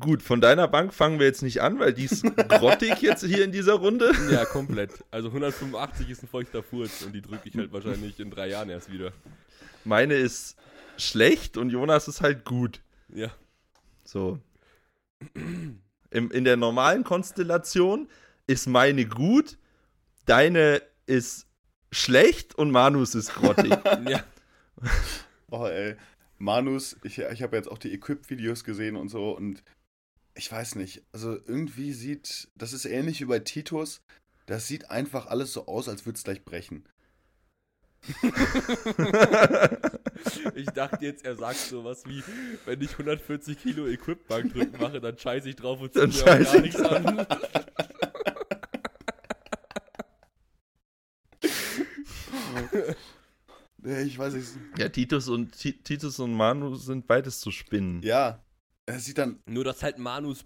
[SPEAKER 1] Gut, von deiner Bank fangen wir jetzt nicht an, weil die ist grottig jetzt hier in dieser Runde.
[SPEAKER 2] Ja, komplett. Also 185 ist ein feuchter Furz und die drücke ich halt wahrscheinlich in drei Jahren erst wieder.
[SPEAKER 1] Meine ist schlecht und Jonas ist halt gut.
[SPEAKER 2] Ja.
[SPEAKER 1] So. Im, in der normalen Konstellation ist meine gut, deine ist schlecht und Manus ist grottig.
[SPEAKER 2] ja.
[SPEAKER 3] Oh, ey. Manus, ich, ich habe jetzt auch die Equip-Videos gesehen und so und ich weiß nicht, also irgendwie sieht, das ist ähnlich wie bei Titus, das sieht einfach alles so aus, als würde es gleich brechen.
[SPEAKER 2] ich dachte jetzt, er sagt sowas wie, wenn ich 140 Kilo Equip-Bank drücken mache, dann scheiße ich drauf und
[SPEAKER 1] ziehe mir auch gar nichts an.
[SPEAKER 3] ich weiß nicht.
[SPEAKER 1] Ja, Titus und, Titus und Manu sind beides zu spinnen.
[SPEAKER 3] Ja, er sieht dann.
[SPEAKER 2] Nur, dass halt Manus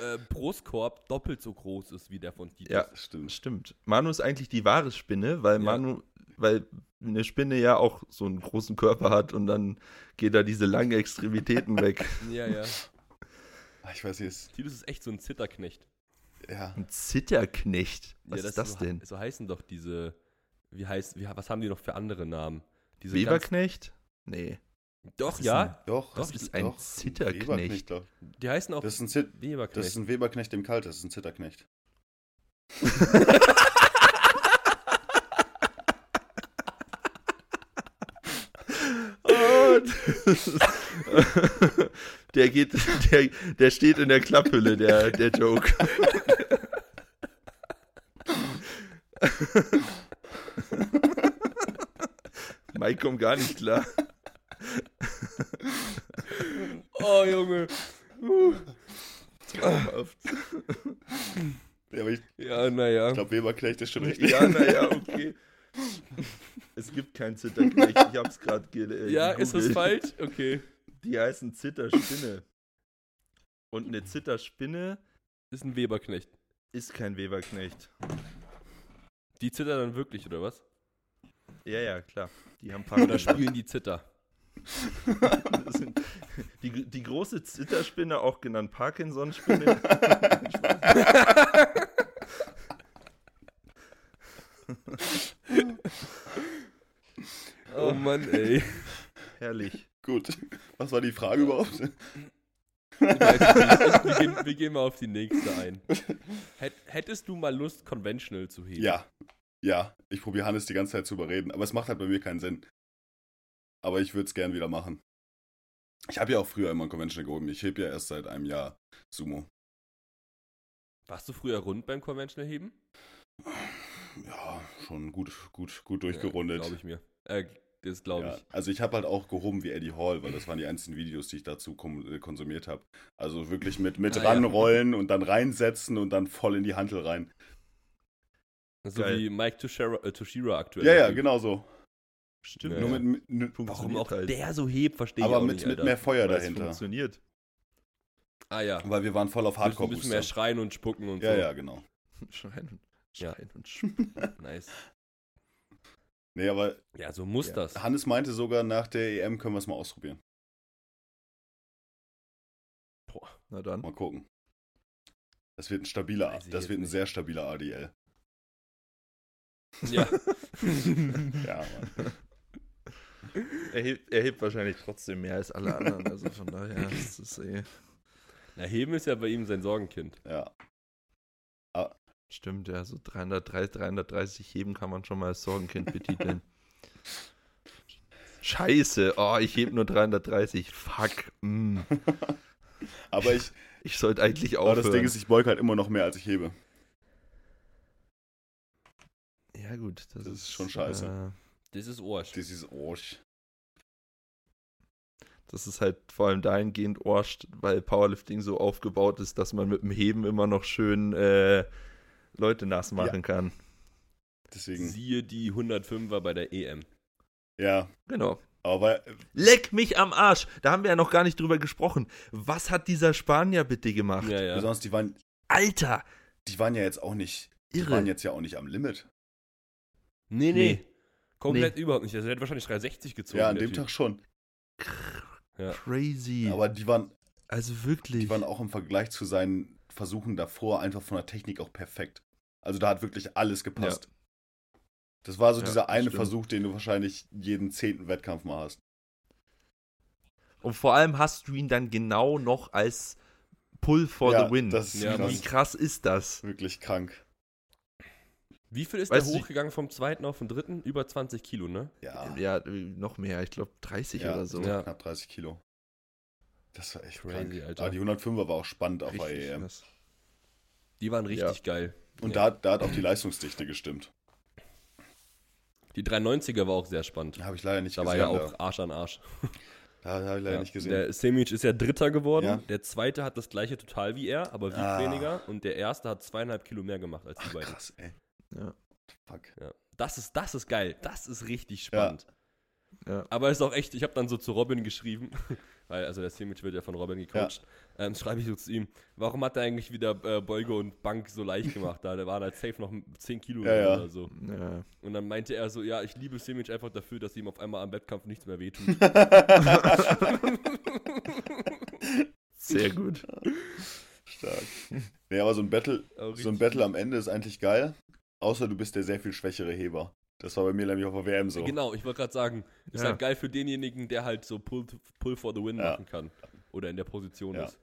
[SPEAKER 2] äh, Brustkorb doppelt so groß ist wie der von Titus.
[SPEAKER 1] Ja, stimmt. stimmt. Manu ist eigentlich die wahre Spinne, weil ja. Manu, weil eine Spinne ja auch so einen großen Körper hat und dann geht da diese langen Extremitäten weg.
[SPEAKER 2] Ja, ja.
[SPEAKER 3] Ah, ich weiß nicht.
[SPEAKER 2] Titus ist echt so ein Zitterknecht.
[SPEAKER 1] Ja. Ein Zitterknecht? Was ja, ist das
[SPEAKER 2] so,
[SPEAKER 1] denn?
[SPEAKER 2] So heißen doch diese. Wie heißt, wie, was haben die noch für andere Namen?
[SPEAKER 1] Diese Weberknecht? Nee.
[SPEAKER 2] Doch, ja.
[SPEAKER 3] Ein, doch,
[SPEAKER 1] das ist ein doch, Zitterknecht.
[SPEAKER 2] Ein die heißen auch
[SPEAKER 3] das ist ein Zit Weberknecht. Das ist ein Weberknecht im Kalt, das ist ein Zitterknecht.
[SPEAKER 1] der geht, der, der steht in der Klapphülle, der, der Joke. Mike kommt gar nicht klar.
[SPEAKER 2] Oh, Junge.
[SPEAKER 1] Traumhaft.
[SPEAKER 3] Ja, aber ich,
[SPEAKER 2] Ja, naja.
[SPEAKER 3] ich glaube, Weberknecht ist schon richtig.
[SPEAKER 1] Ja, naja, okay. Es gibt keinen Zitterknecht. Ich hab's gerade ge äh,
[SPEAKER 2] Ja, ist das falsch? Okay.
[SPEAKER 1] Die heißen Zitterspinne. Und eine Zitterspinne
[SPEAKER 2] Ist ein Weberknecht.
[SPEAKER 1] ist kein Weberknecht.
[SPEAKER 2] Die zittern dann wirklich, oder was?
[SPEAKER 1] Ja, ja, klar. Die haben
[SPEAKER 2] Oder spielen die Zitter?
[SPEAKER 1] Die, die große Zitterspinne, auch genannt Parkinson-Spinne.
[SPEAKER 2] Oh Mann, ey.
[SPEAKER 1] Herrlich.
[SPEAKER 3] Gut. Was war die Frage überhaupt?
[SPEAKER 2] Wir, gehen, wir gehen mal auf die nächste ein. Hätt, hättest du mal Lust, Conventional zu heben?
[SPEAKER 3] Ja. Ja. Ich probiere Hannes die ganze Zeit zu überreden, aber es macht halt bei mir keinen Sinn. Aber ich würde es gern wieder machen. Ich habe ja auch früher immer ein Conventional gehoben. Ich heb ja erst seit einem Jahr Sumo.
[SPEAKER 2] Warst du früher rund beim Conventional heben?
[SPEAKER 3] Ja, schon gut, gut, gut durchgerundet.
[SPEAKER 2] Glaube ich mir. Äh, das glaube
[SPEAKER 3] Ja,
[SPEAKER 2] ich.
[SPEAKER 3] also ich habe halt auch gehoben wie Eddie Hall, weil das waren die einzigen Videos, die ich dazu äh, konsumiert habe. Also wirklich mit, mit
[SPEAKER 2] Ah, ja.
[SPEAKER 3] ranrollen und dann reinsetzen und dann voll in die Hantel rein.
[SPEAKER 2] So
[SPEAKER 1] Geil.
[SPEAKER 2] wie Mike Toshira, äh, Toshira aktuell.
[SPEAKER 3] Ja, ja, genau so.
[SPEAKER 1] Stimmt.
[SPEAKER 2] Ja,
[SPEAKER 3] Nur
[SPEAKER 2] ja.
[SPEAKER 3] mit, mit,
[SPEAKER 2] Warum auch
[SPEAKER 1] halt,
[SPEAKER 2] der so hebt, verstehe ich
[SPEAKER 3] aber
[SPEAKER 2] auch
[SPEAKER 3] mit,
[SPEAKER 2] nicht,
[SPEAKER 3] mit
[SPEAKER 2] Alter.
[SPEAKER 3] mehr Feuer
[SPEAKER 1] weil es
[SPEAKER 3] dahinter.
[SPEAKER 1] funktioniert.
[SPEAKER 2] Ah ja.
[SPEAKER 3] Weil wir waren voll auf
[SPEAKER 2] Ein bisschen mehr
[SPEAKER 3] Hardcore-Booster.
[SPEAKER 2] schreien und spucken und
[SPEAKER 3] Ja,
[SPEAKER 2] so.
[SPEAKER 3] ja, genau.
[SPEAKER 1] Schreien und
[SPEAKER 2] Ja.
[SPEAKER 1] schreien und spucken.
[SPEAKER 2] Nice.
[SPEAKER 3] Nee, aber
[SPEAKER 2] Ja, so muss
[SPEAKER 1] Ja.
[SPEAKER 2] das.
[SPEAKER 3] Hannes meinte sogar, nach der EM können wir es mal ausprobieren.
[SPEAKER 1] Na dann.
[SPEAKER 3] Mal gucken. Das wird ein stabiler,
[SPEAKER 2] ich
[SPEAKER 3] das wird ein
[SPEAKER 2] nicht.
[SPEAKER 3] sehr stabiler ADL.
[SPEAKER 2] Ja.
[SPEAKER 3] Ja, Mann.
[SPEAKER 1] Er hebt, er hebt wahrscheinlich trotzdem mehr als alle anderen. Also von daher ist es eh.
[SPEAKER 2] Na, heben ist ja bei ihm sein Sorgenkind.
[SPEAKER 3] ja.
[SPEAKER 1] Stimmt, ja, so 330, 330 heben kann man schon mal als Sorgenkind betiteln. Scheiße, oh, ich heb nur 330. Fuck. Mm.
[SPEAKER 3] Aber ich,
[SPEAKER 1] Ich sollte eigentlich
[SPEAKER 3] aber
[SPEAKER 1] aufhören.
[SPEAKER 3] das Ding ist, ich beuge halt immer noch mehr, als ich hebe.
[SPEAKER 1] ja gut, das,
[SPEAKER 3] Das ist schon scheiße.
[SPEAKER 1] Äh,
[SPEAKER 2] Das ist Arsch.
[SPEAKER 3] Das ist Orsch.
[SPEAKER 1] das ist halt vor allem dahingehend orscht, weil Powerlifting so aufgebaut ist, dass man mit dem Heben immer noch schön äh, Leute nass machen kann.
[SPEAKER 3] Deswegen,
[SPEAKER 2] Siehe die 105er bei der EM.
[SPEAKER 3] ja.
[SPEAKER 1] Genau.
[SPEAKER 3] Aber
[SPEAKER 1] Leck mich am Arsch. Da haben wir ja noch gar nicht drüber gesprochen. Was hat dieser Spanier bitte gemacht?
[SPEAKER 2] Ja, ja.
[SPEAKER 3] besonders die waren,
[SPEAKER 1] Alter,
[SPEAKER 3] die waren ja jetzt auch nicht, die
[SPEAKER 1] irre.
[SPEAKER 3] waren jetzt ja auch nicht am Limit.
[SPEAKER 2] Nee, nee.
[SPEAKER 1] Nee.
[SPEAKER 2] Komplett überhaupt nicht. Also er hat wahrscheinlich 360 gezogen.
[SPEAKER 3] ja, an
[SPEAKER 2] der
[SPEAKER 3] dem
[SPEAKER 2] Typ.
[SPEAKER 3] Tag schon.
[SPEAKER 2] Ja.
[SPEAKER 1] Crazy.
[SPEAKER 3] Aber die waren,
[SPEAKER 1] also wirklich.
[SPEAKER 3] die waren auch im Vergleich zu seinen Versuchen davor einfach von der Technik auch perfekt. Also da hat wirklich alles gepasst. Das war so
[SPEAKER 1] Ja,
[SPEAKER 3] dieser eine
[SPEAKER 1] stimmt.
[SPEAKER 3] Versuch, den du wahrscheinlich jeden zehnten Wettkampf mal hast.
[SPEAKER 1] Und vor allem hast du ihn dann genau noch als Pull for
[SPEAKER 3] ja,
[SPEAKER 1] the win.
[SPEAKER 3] Das ist
[SPEAKER 2] Ja,
[SPEAKER 3] krass.
[SPEAKER 1] Wie krass ist das?
[SPEAKER 3] wirklich krank.
[SPEAKER 2] Wie viel ist
[SPEAKER 1] Weißt
[SPEAKER 2] der hochgegangen vom zweiten auf den dritten? Über 20 Kilo, ne?
[SPEAKER 3] Ja,
[SPEAKER 1] Ja, noch mehr. Ich glaube 30
[SPEAKER 3] ja,
[SPEAKER 1] oder so.
[SPEAKER 2] Ja.
[SPEAKER 3] knapp 30 Kilo. Das war echt
[SPEAKER 2] Crazy,
[SPEAKER 3] krank.
[SPEAKER 2] Alter.
[SPEAKER 3] Aber die 105er war auch spannend auf der
[SPEAKER 1] Richtig
[SPEAKER 3] EM.
[SPEAKER 1] krass.
[SPEAKER 2] Die waren richtig geil.
[SPEAKER 3] Und
[SPEAKER 2] Ja.
[SPEAKER 3] da, da hat auch die Leistungsdichte gestimmt.
[SPEAKER 2] Die 390er war auch sehr spannend.
[SPEAKER 3] Habe ich leider nicht
[SPEAKER 2] Da war
[SPEAKER 3] gesehen.
[SPEAKER 2] ja auch Arsch an Arsch.
[SPEAKER 3] da da habe ich leider
[SPEAKER 2] Ja.
[SPEAKER 3] nicht gesehen.
[SPEAKER 2] Der Semic ist ja Dritter geworden.
[SPEAKER 3] Ja.
[SPEAKER 2] Der Zweite hat das gleiche Total wie er, aber wiegt
[SPEAKER 3] Ah.
[SPEAKER 2] weniger. Und der Erste hat zweieinhalb Kilo mehr gemacht als die
[SPEAKER 3] Ach,
[SPEAKER 2] beiden.
[SPEAKER 3] krass, ey.
[SPEAKER 1] Ja.
[SPEAKER 3] Fuck.
[SPEAKER 2] Ja. Das, ist, das ist geil. Das ist richtig spannend.
[SPEAKER 1] Ja.
[SPEAKER 2] Aber ist auch echt, ich habe dann so zu Robin geschrieben, weil also der Semic wird ja von Robin gecoacht. Ähm, schreibe ich so zu ihm, warum hat er eigentlich wieder äh, Beuge und Bank so leicht gemacht? Da der waren halt safe noch 10 Kilo
[SPEAKER 3] Ja, ja.
[SPEAKER 2] oder so.
[SPEAKER 1] Ja.
[SPEAKER 2] Und dann meinte er so, ja, ich liebe Simic einfach dafür, dass ihm auf einmal am Wettkampf nichts mehr wehtut.
[SPEAKER 1] Sehr gut.
[SPEAKER 3] Stark. Nee, aber so ein Battle, so ein Battle am Ende ist eigentlich geil. Außer du bist der sehr viel schwächere Heber. Das war bei mir nämlich auf der WM so.
[SPEAKER 2] Genau, ich wollte gerade sagen, ist
[SPEAKER 1] Ja.
[SPEAKER 2] halt geil für denjenigen, der halt so Pull, pull for the Win
[SPEAKER 3] Ja.
[SPEAKER 2] machen kann. Oder in der Position
[SPEAKER 3] Ja.
[SPEAKER 2] ist.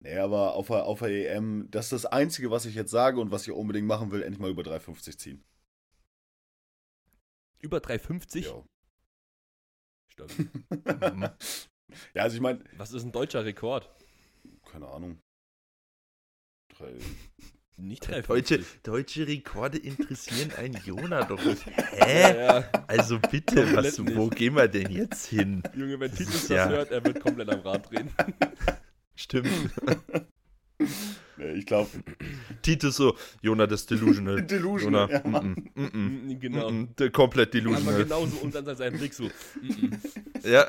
[SPEAKER 3] Nee, aber auf der, auf der EM, das ist das Einzige, was ich jetzt sage und was ich unbedingt machen will, endlich mal über 3,50 ziehen.
[SPEAKER 2] Über 350?
[SPEAKER 3] Jo.
[SPEAKER 2] Stabil.
[SPEAKER 1] Mhm.
[SPEAKER 3] ja, also ich meine,
[SPEAKER 2] Was ist ein deutscher Rekord?
[SPEAKER 3] keine Ahnung. Drei,
[SPEAKER 2] nicht
[SPEAKER 1] Deutsche,
[SPEAKER 2] 350.
[SPEAKER 1] deutsche Rekorde interessieren einen Jona doch nicht. Hä?
[SPEAKER 2] Ja, ja.
[SPEAKER 1] Also bitte, was, wo gehen wir denn jetzt hin?
[SPEAKER 2] Junge, wenn Titus das
[SPEAKER 1] ja-
[SPEAKER 2] hört, er wird komplett am Rad drehen.
[SPEAKER 1] Stimmt.
[SPEAKER 3] Nee, ich glaube,
[SPEAKER 1] Titus so, Jona, das ist delusional.
[SPEAKER 3] Delusional,
[SPEAKER 1] Jona,
[SPEAKER 3] ja,
[SPEAKER 1] mm, mm, mm,
[SPEAKER 2] genau.
[SPEAKER 1] mm, mm, komplett delusional.
[SPEAKER 2] genauso und dann sein Blick so. mhm.
[SPEAKER 1] Ja.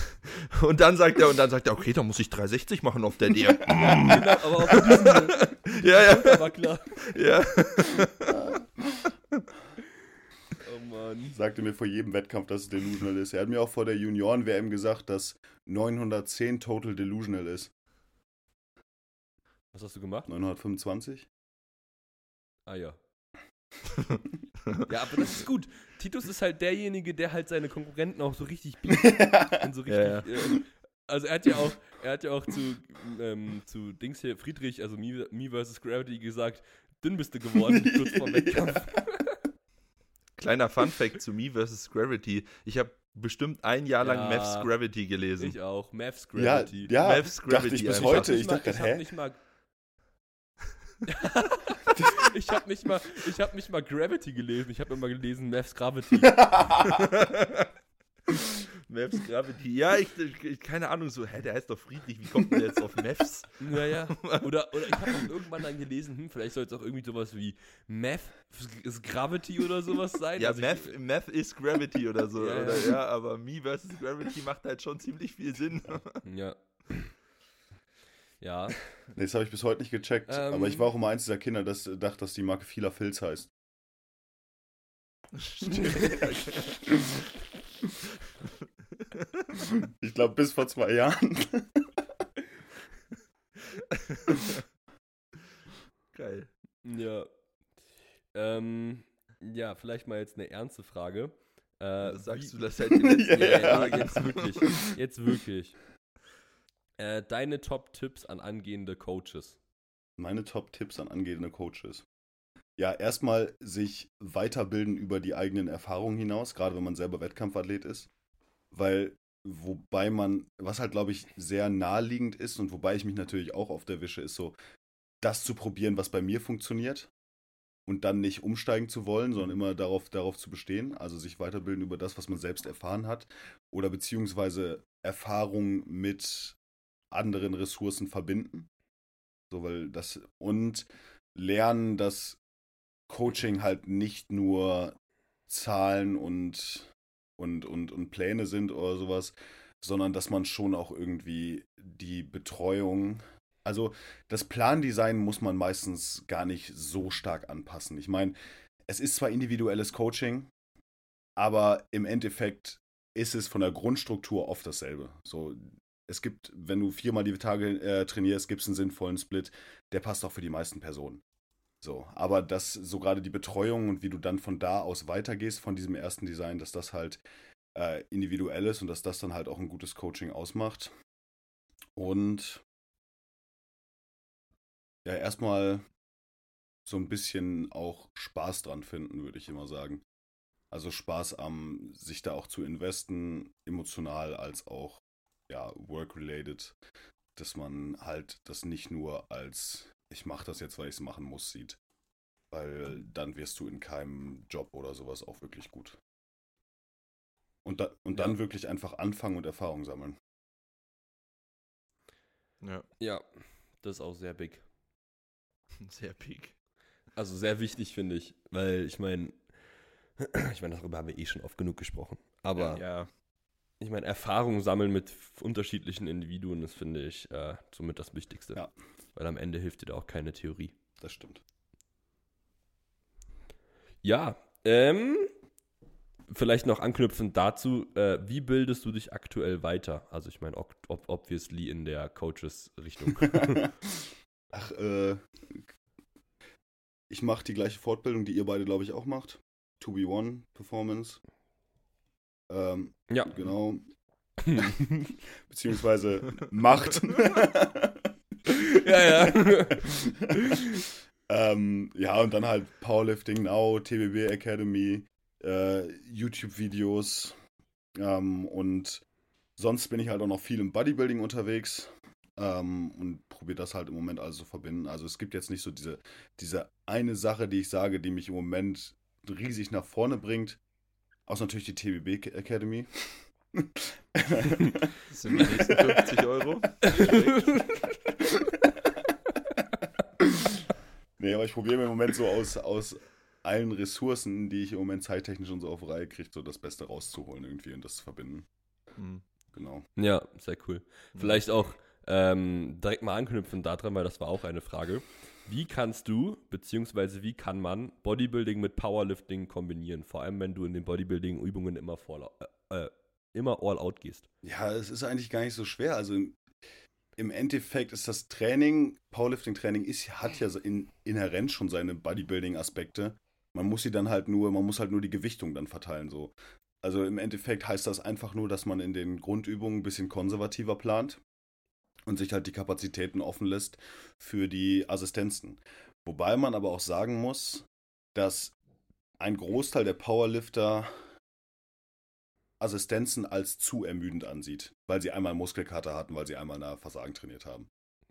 [SPEAKER 1] Und dann sagt er, und dann sagt er, okay, dann muss ich 360 machen auf der DR.
[SPEAKER 2] genau, aber mit diesem
[SPEAKER 1] ja, ja,
[SPEAKER 2] war klar.
[SPEAKER 1] ja.
[SPEAKER 2] Oh Mann.
[SPEAKER 3] sagte mir vor jedem Wettkampf, dass es delusional ist. Er hat mir auch vor der Junioren-WM gesagt, dass 910 total delusional ist.
[SPEAKER 2] Was hast du gemacht?
[SPEAKER 3] 925?
[SPEAKER 2] Ah ja. ja, aber das ist gut. Titus ist halt derjenige, der halt seine Konkurrenten auch so richtig biegt. und so richtig.
[SPEAKER 1] Ja, ja.
[SPEAKER 2] Äh, also er hat ja auch, er hat ja auch zu, ähm, zu Dings hier, Friedrich, also Me, Me vs. Gravity gesagt, dünn bist du geworden, kurz vor Wettkampf.
[SPEAKER 1] Kleiner Fun-Fact zu Me vs. Gravity. Ich habe bestimmt ein Jahr lang
[SPEAKER 2] Ja.
[SPEAKER 1] Maths Gravity gelesen.
[SPEAKER 2] Ich auch. Maths
[SPEAKER 3] Ja,
[SPEAKER 2] Gravity.
[SPEAKER 3] ja
[SPEAKER 1] Maths
[SPEAKER 3] dachte
[SPEAKER 1] Gravity
[SPEAKER 3] ich bis
[SPEAKER 1] einfach.
[SPEAKER 3] heute. Ich dachte,
[SPEAKER 2] ich hab
[SPEAKER 3] hä?
[SPEAKER 2] nicht mal. Ich habe nicht mal, ich habe nicht mal Gravity gelesen. Ich habe immer gelesen Maths Gravity.
[SPEAKER 1] Maths Gravity. Ja, ich, ich, keine Ahnung, so, hä, der heißt doch Friedrich, wie kommt denn der jetzt auf Maths?
[SPEAKER 2] Naja. Oder, oder ich habe irgendwann dann gelesen, hm, vielleicht soll es auch irgendwie sowas wie Math ist Gravity oder sowas sein.
[SPEAKER 1] Ja,
[SPEAKER 2] Also ich-
[SPEAKER 1] Math, Math is Gravity oder so.
[SPEAKER 2] Ja, ja.
[SPEAKER 1] oder, ja, aber Me vs. Gravity macht halt schon ziemlich viel Sinn.
[SPEAKER 2] Ja. Ja.
[SPEAKER 3] Nee, das habe ich bis heute nicht gecheckt.
[SPEAKER 2] Ähm.
[SPEAKER 3] aber ich war auch immer eins dieser Kinder, das dachte, dass die Marke vieler Filz heißt. Ich glaube, bis vor zwei Jahren.
[SPEAKER 1] Geil.
[SPEAKER 2] Ja. Ähm, ja, vielleicht mal jetzt eine ernste Frage. Äh,
[SPEAKER 1] sagst
[SPEAKER 2] wie-
[SPEAKER 1] du das seit den letzten
[SPEAKER 2] Ja, ja,
[SPEAKER 1] Jahren.
[SPEAKER 2] jetzt wirklich. Jetzt wirklich. Äh, deine Top-Tipps an angehende Coaches.
[SPEAKER 3] Meine Top-Tipps an angehende Coaches. Ja, erstmal sich weiterbilden über die eigenen Erfahrungen hinaus, gerade wenn man selber Wettkampfathlet ist. Weil, wobei man, was halt, glaube ich, sehr naheliegend ist und wobei ich mich natürlich auch auf der Wische, ist so, das zu probieren, was bei mir funktioniert und dann nicht umsteigen zu wollen, sondern immer darauf, darauf zu bestehen, also sich weiterbilden über das, was man selbst erfahren hat oder beziehungsweise Erfahrung mit anderen Ressourcen verbinden. So, weil das und lernen, dass Coaching halt nicht nur Zahlen und, und, und, und Pläne sind oder sowas, sondern dass man schon auch irgendwie die Betreuung, also das Plandesign muss man meistens gar nicht so stark anpassen. Ich meine, es ist zwar individuelles Coaching, aber im Endeffekt ist es von der Grundstruktur oft dasselbe. So, es gibt, wenn du viermal die Tage äh, trainierst, gibt es einen sinnvollen Split, der passt auch für die meisten Personen. So, aber dass so gerade die Betreuung und wie du dann von da aus weitergehst von diesem ersten Design, dass das halt äh, individuell ist und dass das dann halt auch ein gutes Coaching ausmacht. Und ja, erstmal so ein bisschen auch Spaß dran finden, würde ich immer sagen. Also Spaß am, sich da auch zu investen, emotional als auch ja, work-related, dass man halt das nicht nur als ich mache das jetzt, weil ich es machen muss, sieht. Weil dann wirst du in keinem Job oder sowas auch wirklich gut. Und, da, und dann
[SPEAKER 2] Ja.
[SPEAKER 3] wirklich einfach anfangen und Erfahrung sammeln.
[SPEAKER 1] Ja,
[SPEAKER 2] Ja, das ist auch sehr big.
[SPEAKER 1] sehr big.
[SPEAKER 2] Also sehr wichtig, finde ich. Weil ich meine, ich meine, darüber haben wir eh schon oft genug gesprochen. Aber
[SPEAKER 1] Ja,
[SPEAKER 2] ich meine, Erfahrung sammeln mit unterschiedlichen Individuen, das finde ich äh, somit das Wichtigste.
[SPEAKER 3] Ja.
[SPEAKER 2] Weil am Ende hilft dir da auch keine Theorie.
[SPEAKER 3] Das stimmt.
[SPEAKER 2] Ja, ähm, vielleicht noch anknüpfend dazu, äh, wie bildest du dich aktuell weiter? Also ich meine, ob, ob, obviously in der Coaches-Richtung.
[SPEAKER 3] Ach, äh, ich mache die gleiche Fortbildung, die ihr beide, glaube ich, auch macht. 2B1 Performance. Ähm,
[SPEAKER 2] ja.
[SPEAKER 3] genau. Beziehungsweise macht.
[SPEAKER 2] ja, ja.
[SPEAKER 3] ähm, ja, und dann halt Powerlifting Now, TBB Academy, äh, YouTube-Videos. Ähm, und sonst bin ich halt auch noch viel im Bodybuilding unterwegs. ähm, und probiere das halt im Moment alles zu verbinden. Also es gibt jetzt nicht so diese, diese eine Sache, die ich sage, die mich im Moment riesig nach vorne bringt. Außer natürlich die TBB Academy.
[SPEAKER 1] Das sind die nächsten 50 Euro.
[SPEAKER 3] nee, aber ich probiere mir im Moment so aus, aus allen Ressourcen, die ich im Moment zeittechnisch und so auf Reihe kriege, so das Beste rauszuholen irgendwie und das zu verbinden.
[SPEAKER 1] Mhm.
[SPEAKER 3] Genau.
[SPEAKER 2] Ja, sehr cool. Vielleicht auch ähm, direkt mal anknüpfen daran, weil das war auch eine Frage. Wie kannst du, beziehungsweise wie kann man Bodybuilding mit Powerlifting kombinieren? Vor allem, wenn du in den Bodybuilding-Übungen immer, äh, äh, immer all out gehst.
[SPEAKER 3] Ja, es ist eigentlich gar nicht so schwer. Also im Endeffekt ist das Training, Powerlifting-Training hat ja in, inhärent schon seine Bodybuilding-Aspekte. Man muss sie dann halt nur, man muss halt nur die Gewichtung dann verteilen. So. Also im Endeffekt heißt das einfach nur, dass man in den Grundübungen ein bisschen konservativer plant und sich halt die Kapazitäten offen lässt für die Assistenzen. Wobei man aber auch sagen muss, dass ein Großteil der Powerlifter Assistenzen als zu ermüdend ansieht, weil sie einmal Muskelkater hatten, weil sie einmal nach Versagen trainiert haben.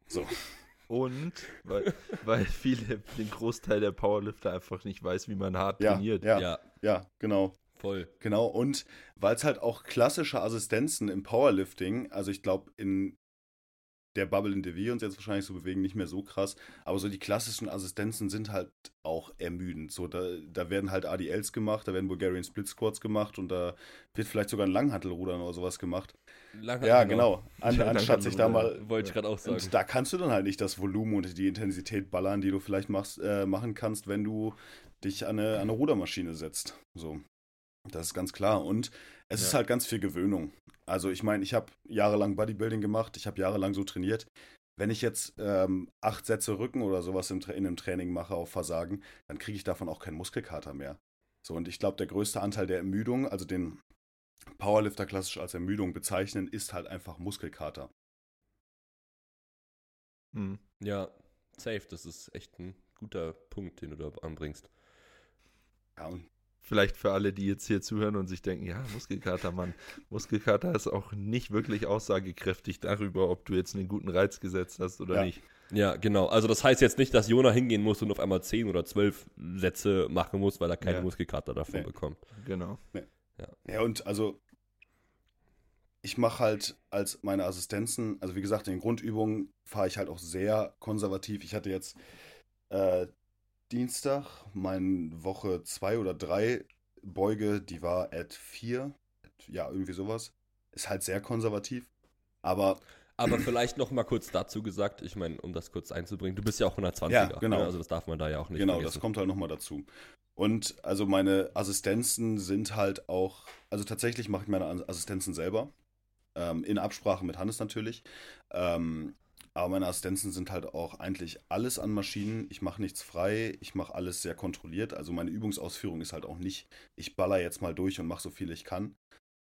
[SPEAKER 3] So.
[SPEAKER 1] Und weil, weil viele, den Großteil der Powerlifter einfach nicht weiß, wie man hart
[SPEAKER 3] Ja,
[SPEAKER 1] trainiert.
[SPEAKER 3] ja,
[SPEAKER 2] Ja,
[SPEAKER 3] ja, genau.
[SPEAKER 2] voll.
[SPEAKER 3] Genau, und weil es halt auch klassische Assistenzen im Powerlifting, also ich glaube, in der Bubble, in der wir uns jetzt wahrscheinlich so bewegen, nicht mehr so krass, aber so die klassischen Assistenzen sind halt auch ermüdend. So, da, da werden halt ADLs gemacht, da werden Bulgarian Split Squats gemacht und da wird vielleicht sogar ein Langhantelrudern oder sowas gemacht.
[SPEAKER 2] Lange-
[SPEAKER 3] Ja, genau. An,
[SPEAKER 1] Ja,
[SPEAKER 3] anstatt sich da mal.
[SPEAKER 2] Wollte ich gerade auch sagen.
[SPEAKER 3] Da kannst du dann halt nicht das Volumen und die Intensität ballern, die du vielleicht machst, äh, machen kannst, wenn du dich an eine, an eine Rudermaschine setzt. So. Das ist ganz klar. Und es ist
[SPEAKER 1] Ja.
[SPEAKER 3] halt ganz viel Gewöhnung. Also ich meine, ich habe jahrelang Bodybuilding gemacht, ich habe jahrelang so trainiert. Wenn ich jetzt ähm, acht Sätze Rücken oder sowas in einem Training mache auf Versagen, dann kriege ich davon auch keinen Muskelkater mehr. So, und ich glaube, der größte Anteil der Ermüdung, also den Powerlifter klassisch als Ermüdung bezeichnen, ist halt einfach Muskelkater.
[SPEAKER 1] Hm.
[SPEAKER 2] Ja, safe. Das ist echt ein guter Punkt, den du da anbringst.
[SPEAKER 3] Ja, und
[SPEAKER 1] Vielleicht für alle, die jetzt hier zuhören und sich denken, ja, Muskelkater, Mann. Muskelkater ist auch nicht wirklich aussagekräftig darüber, ob du jetzt einen guten Reiz gesetzt hast oder
[SPEAKER 3] Ja.
[SPEAKER 1] nicht.
[SPEAKER 2] Ja, genau. Also das heißt jetzt nicht, dass Jona hingehen muss und auf einmal 10 oder 12 Sätze machen muss, weil er keine
[SPEAKER 1] Ja.
[SPEAKER 2] Muskelkater davon
[SPEAKER 3] Nee.
[SPEAKER 2] bekommt.
[SPEAKER 1] Genau.
[SPEAKER 3] Ja, und also ich mache halt als meine Assistenzen, also wie gesagt, in den Grundübungen fahre ich halt auch sehr konservativ. Ich hatte jetzt äh, Dienstag meine Woche zwei oder drei Beuge, die war at 4, ja, irgendwie sowas. Ist halt sehr konservativ. Aber
[SPEAKER 2] Aber vielleicht noch mal kurz dazu gesagt, ich meine, um das kurz einzubringen, du bist ja auch 120er.
[SPEAKER 3] Ja, genau.
[SPEAKER 2] Ne? Also das darf man da ja auch nicht
[SPEAKER 3] genau,
[SPEAKER 2] vergessen.
[SPEAKER 3] das kommt halt nochmal dazu. Und also meine Assistenzen sind halt auch, also tatsächlich mache ich meine As- Assistenzen selber. Ähm, in Absprache mit Hannes natürlich. Ähm, aber meine Assistenzen sind halt auch eigentlich alles an Maschinen. Ich mache nichts frei, ich mache alles sehr kontrolliert. Also meine Übungsausführung ist halt auch nicht, ich baller jetzt mal durch und mache so viel ich kann,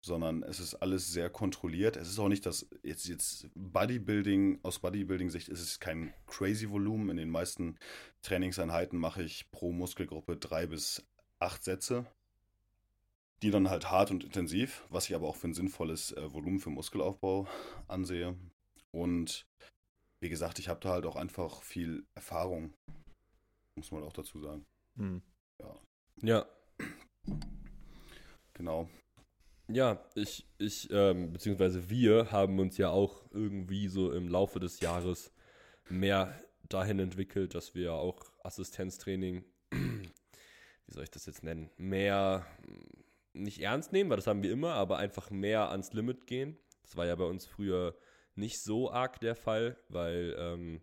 [SPEAKER 3] sondern es ist alles sehr kontrolliert. Es ist auch nicht das, jetzt, jetzt Bodybuilding, aus Bodybuilding-Sicht ist es kein crazy Volumen. In den meisten Trainingseinheiten mache ich pro Muskelgruppe drei bis acht Sätze. Die dann halt hart und intensiv, was ich aber auch für ein sinnvolles äh, Volumen für Muskelaufbau ansehe. Und wie gesagt, ich habe da halt auch einfach viel Erfahrung. Muss man auch dazu sagen.
[SPEAKER 1] Hm.
[SPEAKER 2] ja,
[SPEAKER 3] Genau.
[SPEAKER 2] Ja, ich, ich, ähm, beziehungsweise wir haben uns ja auch irgendwie so im Laufe des Jahres mehr dahin entwickelt, dass wir auch Assistenztraining, wie soll ich das jetzt nennen, mehr nicht ernst nehmen, weil das haben wir immer, aber einfach mehr ans Limit gehen. Das war ja bei uns früher nicht so arg der Fall, weil ähm,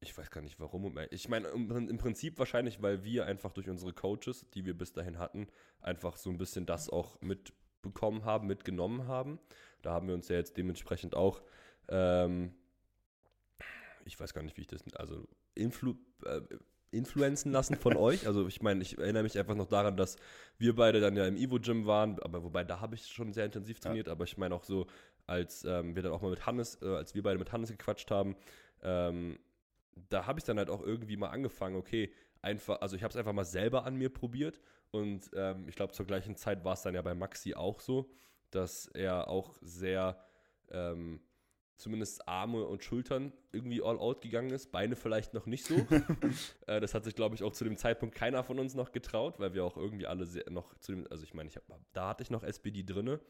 [SPEAKER 2] ich weiß gar nicht warum. Ich meine, im, Prinzip wahrscheinlich, weil wir einfach durch unsere Coaches, die wir bis dahin hatten, einfach so ein bisschen das auch mitbekommen haben, mitgenommen haben. Da haben wir uns ja jetzt dementsprechend auch, ähm, ich weiß gar nicht, wie ich das, also influ, äh, influenzen lassen von euch. Also ich meine, ich erinnere mich einfach noch daran, dass wir beide dann ja im Evo-Gym waren, aber wobei da habe ich schon sehr intensiv trainiert, aber ich meine auch so, als ähm, wir dann auch mal mit Hannes, äh, als wir beide mit Hannes gequatscht haben, ähm, da habe ich dann halt auch irgendwie mal angefangen, okay, einfach, also ich habe es einfach mal selber an mir probiert und ähm, ich glaube zur gleichen Zeit war es dann ja bei Maxi auch so, dass er auch sehr ähm, zumindest Arme und Schultern irgendwie all out gegangen ist. Beine vielleicht noch nicht so. äh, das hat sich, glaube ich, auch zu dem Zeitpunkt keiner von uns noch getraut, weil wir auch irgendwie alle noch zu dem, also ich meine, ich hab, da hatte ich noch SPD drinne.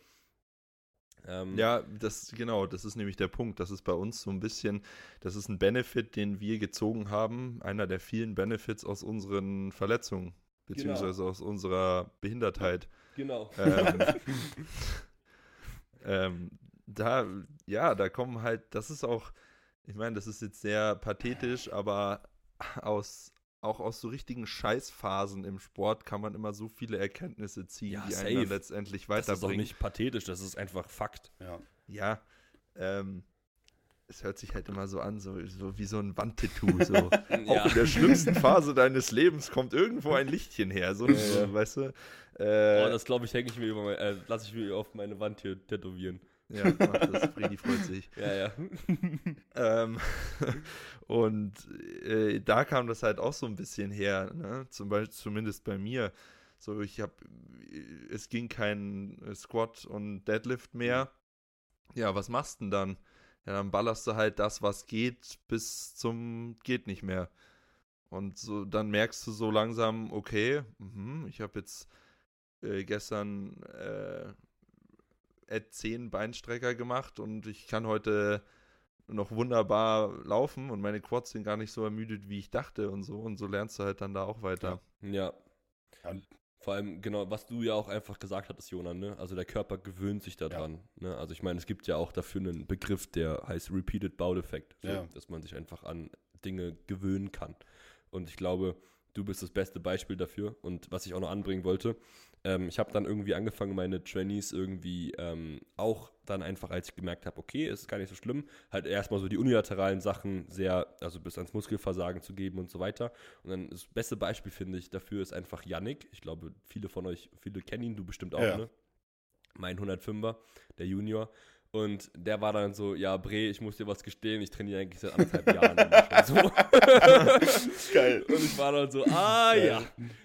[SPEAKER 1] Ähm, ja, das genau, das ist nämlich der Punkt. Das ist bei uns so ein bisschen, das ist ein Benefit, den wir gezogen haben, einer der vielen Benefits aus unseren Verletzungen, beziehungsweise genau. aus unserer Behindertheit.
[SPEAKER 2] Genau.
[SPEAKER 1] Ähm, ähm, da, ja, da kommen halt, das ist auch, ich meine, das ist jetzt sehr pathetisch, aber aus, auch aus so richtigen Scheißphasen im Sport kann man immer so viele Erkenntnisse ziehen, ja, die safe. einen dann letztendlich weiterbringen. Das ist auch
[SPEAKER 2] nicht pathetisch, das ist einfach Fakt.
[SPEAKER 1] Ja, ja ähm, es hört sich halt immer so an, so, so wie so ein Wandtattoo. So. ja. Auch in der schlimmsten Phase deines Lebens kommt irgendwo ein Lichtchen her. So, äh, weißt du?
[SPEAKER 2] Äh, oh, das glaube ich, hänge ich mir über mein, äh, lasse ich mir auf meine Wand hier tätowieren.
[SPEAKER 1] Ja, mach das. Freddy freut sich.
[SPEAKER 2] Ja, ja.
[SPEAKER 1] ähm, und äh, da kam das halt auch so ein bisschen her, ne? Zum Beispiel, zumindest bei mir. So, ich habe, es ging kein Squat und Deadlift mehr. Ja, was machst du denn dann? Ja, dann ballerst du halt das, was geht, bis zum geht nicht mehr. Und so, dann merkst du so langsam, okay, mh, ich habe jetzt äh, gestern äh, Ad 10 Beinstrecker gemacht und ich kann heute noch wunderbar laufen und meine Quads sind gar nicht so ermüdet, wie ich dachte und so. Und so lernst du halt dann da auch weiter.
[SPEAKER 2] Ja. ja. Vor allem, genau, was du ja auch einfach gesagt hattest, Jonas, ne? Also der Körper gewöhnt sich daran. Ja. Ne? Also ich meine, es gibt ja auch dafür einen Begriff, der heißt Repeated Bout Effect. So, ja. Dass man sich einfach an Dinge gewöhnen kann. Und ich glaube, du bist das beste Beispiel dafür. Und was ich auch noch anbringen wollte, ähm, ich habe dann irgendwie angefangen, meine Trainees irgendwie ähm, auch dann einfach, als ich gemerkt habe, okay, es ist gar nicht so schlimm, halt erstmal so die unilateralen Sachen sehr, also bis ans Muskelversagen zu geben und so weiter. Und dann das beste Beispiel, finde ich, dafür ist einfach Yannick. Ich glaube, viele von euch, viele kennen ihn, du bestimmt auch, ja. ne? Mein 105er, der Junior. Und der war dann so, ja, Bre, ich muss dir was gestehen, ich trainiere eigentlich seit anderthalb Jahren. so. Geil. Und ich war dann so, ah Geil. ja.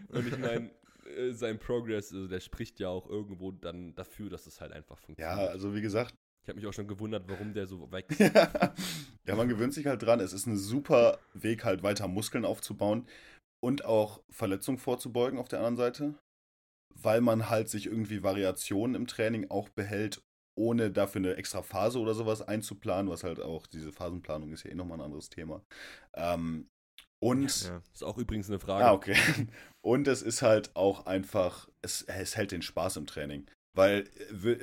[SPEAKER 2] Und ich meine, äh, sein Progress, also der spricht ja auch irgendwo dann dafür, dass es halt einfach funktioniert.
[SPEAKER 3] Ja, also wie gesagt.
[SPEAKER 2] Ich habe mich auch schon gewundert, warum der so wächst.
[SPEAKER 3] ja, man gewöhnt sich halt dran. Es ist ein super Weg, halt weiter Muskeln aufzubauen und auch Verletzungen vorzubeugen auf der anderen Seite, weil man halt sich irgendwie Variationen im Training auch behält, ohne dafür eine extra Phase oder sowas einzuplanen, was halt auch, diese Phasenplanung ist ja eh nochmal ein anderes Thema. Ähm, und.
[SPEAKER 2] Ja, ist auch übrigens eine Frage.
[SPEAKER 3] Ah, okay. Und es ist halt auch einfach, es, es hält den Spaß im Training. Weil,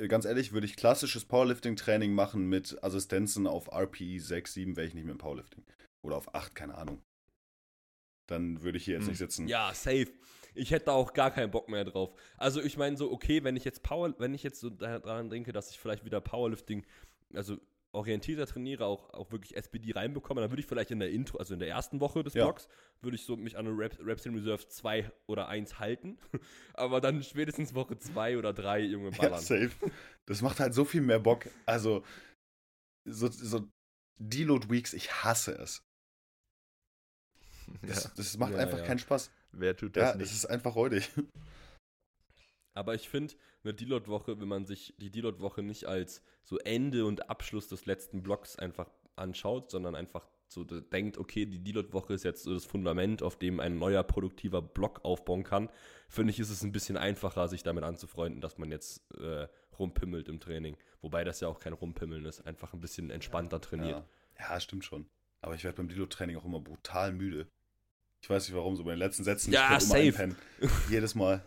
[SPEAKER 3] ganz ehrlich, würde ich klassisches Powerlifting-Training machen mit Assistenzen auf RPE 6, 7, wäre ich nicht mehr im Powerlifting. Oder auf 8, keine Ahnung. Dann würde ich hier jetzt hm. nicht sitzen.
[SPEAKER 2] Ja, safe. Ich hätte da auch gar keinen Bock mehr drauf. Also ich meine so, okay, wenn ich jetzt Power, wenn ich jetzt so daran denke, dass ich vielleicht wieder Powerlifting, also orientierter trainiere, auch, auch wirklich SPD reinbekomme, dann würde ich vielleicht in der Intro, also in der ersten Woche des ja. Blogs, würde ich so mich an Raps, Raps in Reserve 2 oder 1 halten. Aber dann spätestens Woche 2 oder 3 Junge ballern. Ja,
[SPEAKER 3] safe. Das macht halt so viel mehr Bock. Also, so, so Deload Weeks, ich hasse es. Das, ja. das macht ja, einfach keinen Spaß.
[SPEAKER 1] Wer tut das
[SPEAKER 3] ja, nicht? Es ist einfach räudig.
[SPEAKER 2] Aber ich finde, eine Deload-Woche, wenn man sich die Deload-Woche nicht als so Ende und Abschluss des letzten Blocks einfach anschaut, sondern einfach so denkt, okay, die Deload-Woche ist jetzt so das Fundament, auf dem ein neuer produktiver Block aufbauen kann, finde ich, ist es ein bisschen einfacher, sich damit anzufreunden, dass man jetzt äh, rumpimmelt im Training. Wobei das ja auch kein Rumpimmeln ist, einfach ein bisschen entspannter trainiert.
[SPEAKER 3] Ja, ja stimmt schon. Aber ich werde beim Deload-Training auch immer brutal müde. Ich weiß nicht warum, so bei den letzten Sätzen.
[SPEAKER 2] Ja,
[SPEAKER 3] ich
[SPEAKER 2] safe.
[SPEAKER 3] Jedes Mal.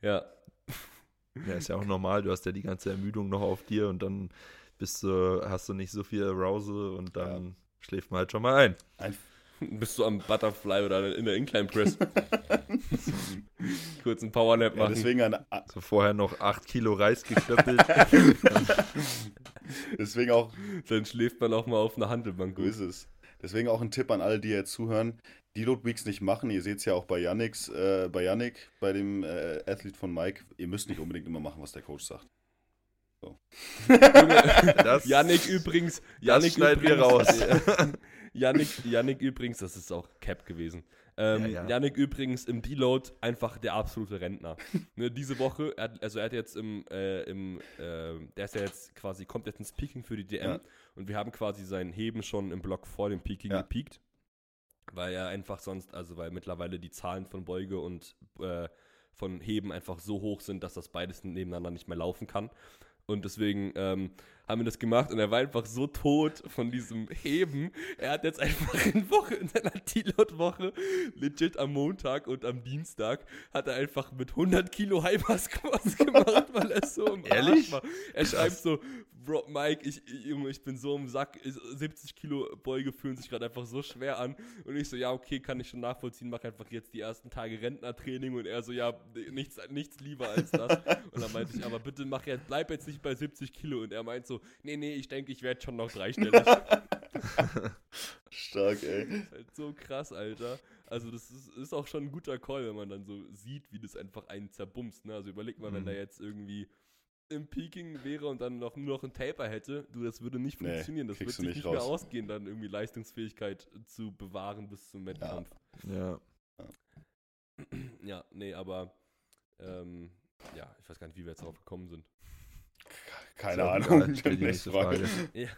[SPEAKER 2] Ja.
[SPEAKER 1] Ja, ist ja auch normal. Du hast ja die ganze Ermüdung noch auf dir und dann bist du, hast du nicht so viel Arousal und dann ja. schläft man halt schon mal ein. ein
[SPEAKER 2] bist du am Butterfly oder in der Incline Press. Kurz einen Powernap machen.
[SPEAKER 3] Ja, deswegen an,
[SPEAKER 1] so vorher noch 8 Kilo Reis geklöppelt.
[SPEAKER 3] deswegen auch.
[SPEAKER 2] Dann schläft man auch mal auf einer Handelbank.
[SPEAKER 3] So ist es. Deswegen auch ein Tipp an alle, die jetzt zuhören. Deload Weeks nicht machen. Ihr seht es ja auch bei Yannicks, äh, bei Yannick, bei dem äh, Athlet von Mike. Ihr müsst nicht unbedingt immer machen, was der Coach sagt. So.
[SPEAKER 2] das, Yannick übrigens, Yannick
[SPEAKER 1] schneiden wir raus.
[SPEAKER 2] Yannick, Yannick übrigens, das ist auch Cap gewesen. Ähm,
[SPEAKER 1] Ja, ja.
[SPEAKER 2] Yannick übrigens im Deload einfach der absolute Rentner. ne, diese Woche, er hat, also er hat jetzt im, äh, im äh, der ist ja jetzt quasi, kommt jetzt ins Peaking für die DM
[SPEAKER 3] Ja.
[SPEAKER 2] und wir haben quasi sein Heben schon im Block vor dem Peaking
[SPEAKER 3] Ja.
[SPEAKER 2] gepiekt. Weil er einfach sonst, also weil mittlerweile die Zahlen von Beuge und äh, von Heben einfach so hoch sind, dass das beides nebeneinander nicht mehr laufen kann. Und deswegen ähm, haben wir das gemacht und er war einfach so tot von diesem Heben. Er hat jetzt einfach in, Woche, in seiner Deload-Woche, legit am Montag und am Dienstag, hat er einfach mit 100 Kilo Hyper-Squats gemacht, weil er so im Arsch
[SPEAKER 1] Ehrlich?
[SPEAKER 2] war. Er schreibt so, Bro, Mike, ich, ich- Junge, ich bin so im Sack, ich- 70 Kilo Beuge fühlen sich gerade einfach so schwer an. Und ich so, ja, okay, kann ich schon nachvollziehen, mach einfach jetzt die ersten Tage Rentnertraining. Und er so, ja, nichts, nichts lieber als das. Und dann meinte ich, aber bitte mach jetzt, bleib jetzt nicht bei 70 Kilo. Und er meint so, nee, nee, ich denke, ich werde schon noch dreistellig.
[SPEAKER 3] Stark, ey.
[SPEAKER 2] ist halt so krass, Alter. Also das ist, ist auch schon ein guter Call, wenn man dann so sieht, wie das einfach einen zerbumst. Ne? Also überleg mal, wenn
[SPEAKER 1] Mhm.
[SPEAKER 2] der jetzt irgendwie im Peaking wäre und dann noch nur noch einen Taper hätte, du, das würde nicht
[SPEAKER 3] Nee,
[SPEAKER 2] funktionieren. das würde sich nicht
[SPEAKER 3] nicht
[SPEAKER 2] mehr ausgehen, dann irgendwie Leistungsfähigkeit zu bewahren bis zum Wettkampf.
[SPEAKER 1] Ja.
[SPEAKER 2] Ja, nee, aber ähm, ja, ich weiß gar nicht, wie wir jetzt darauf gekommen sind.
[SPEAKER 3] Keine
[SPEAKER 1] So,
[SPEAKER 3] Ahnung.
[SPEAKER 1] ja, die nächste Frage.
[SPEAKER 2] Ja.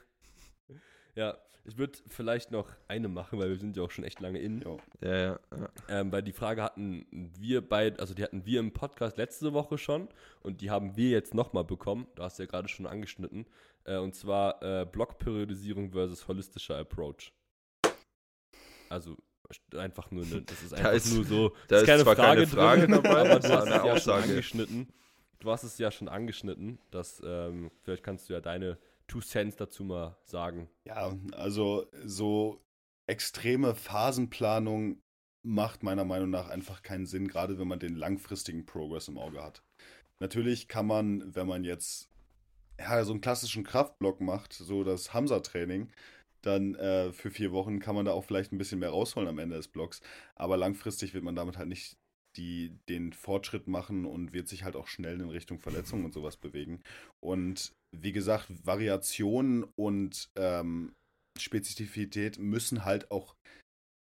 [SPEAKER 2] Ja, ich würde vielleicht noch eine machen, weil wir sind ja auch schon echt lange in.
[SPEAKER 3] Jo.
[SPEAKER 1] Ja, ja. ja.
[SPEAKER 2] Ähm, weil die Frage hatten wir beide, also die hatten wir im Podcast letzte Woche schon und die haben wir jetzt nochmal bekommen. Du hast ja gerade schon angeschnitten. Äh, und zwar äh, Blockperiodisierung versus holistischer Approach. Also einfach nur eine, das ist
[SPEAKER 1] Da
[SPEAKER 2] einfach
[SPEAKER 1] ist-
[SPEAKER 2] nur so,
[SPEAKER 1] da
[SPEAKER 2] ist
[SPEAKER 1] ist
[SPEAKER 2] keine
[SPEAKER 1] zwar
[SPEAKER 2] Frage,
[SPEAKER 1] keine Frage
[SPEAKER 2] drin,
[SPEAKER 1] dabei,
[SPEAKER 2] aber du hast es ja schon
[SPEAKER 1] Aussage.
[SPEAKER 2] angeschnitten. Du hast es ja schon angeschnitten, dass ähm, vielleicht kannst du ja deine Two Cents dazu mal sagen.
[SPEAKER 3] Ja, also so extreme Phasenplanung macht meiner Meinung nach einfach keinen Sinn, gerade wenn man den langfristigen Progress im Auge hat. Natürlich kann man, wenn man jetzt ja, so einen klassischen Kraftblock macht, so das Hamza-Training, dann äh, für vier Wochen kann man da auch vielleicht ein bisschen mehr rausholen am Ende des Blocks. Aber langfristig wird man damit halt nicht die, den Fortschritt machen und wird sich halt auch schnell in Richtung Verletzungen und sowas bewegen. Und wie gesagt, Variation und ähm, Spezifität müssen halt auch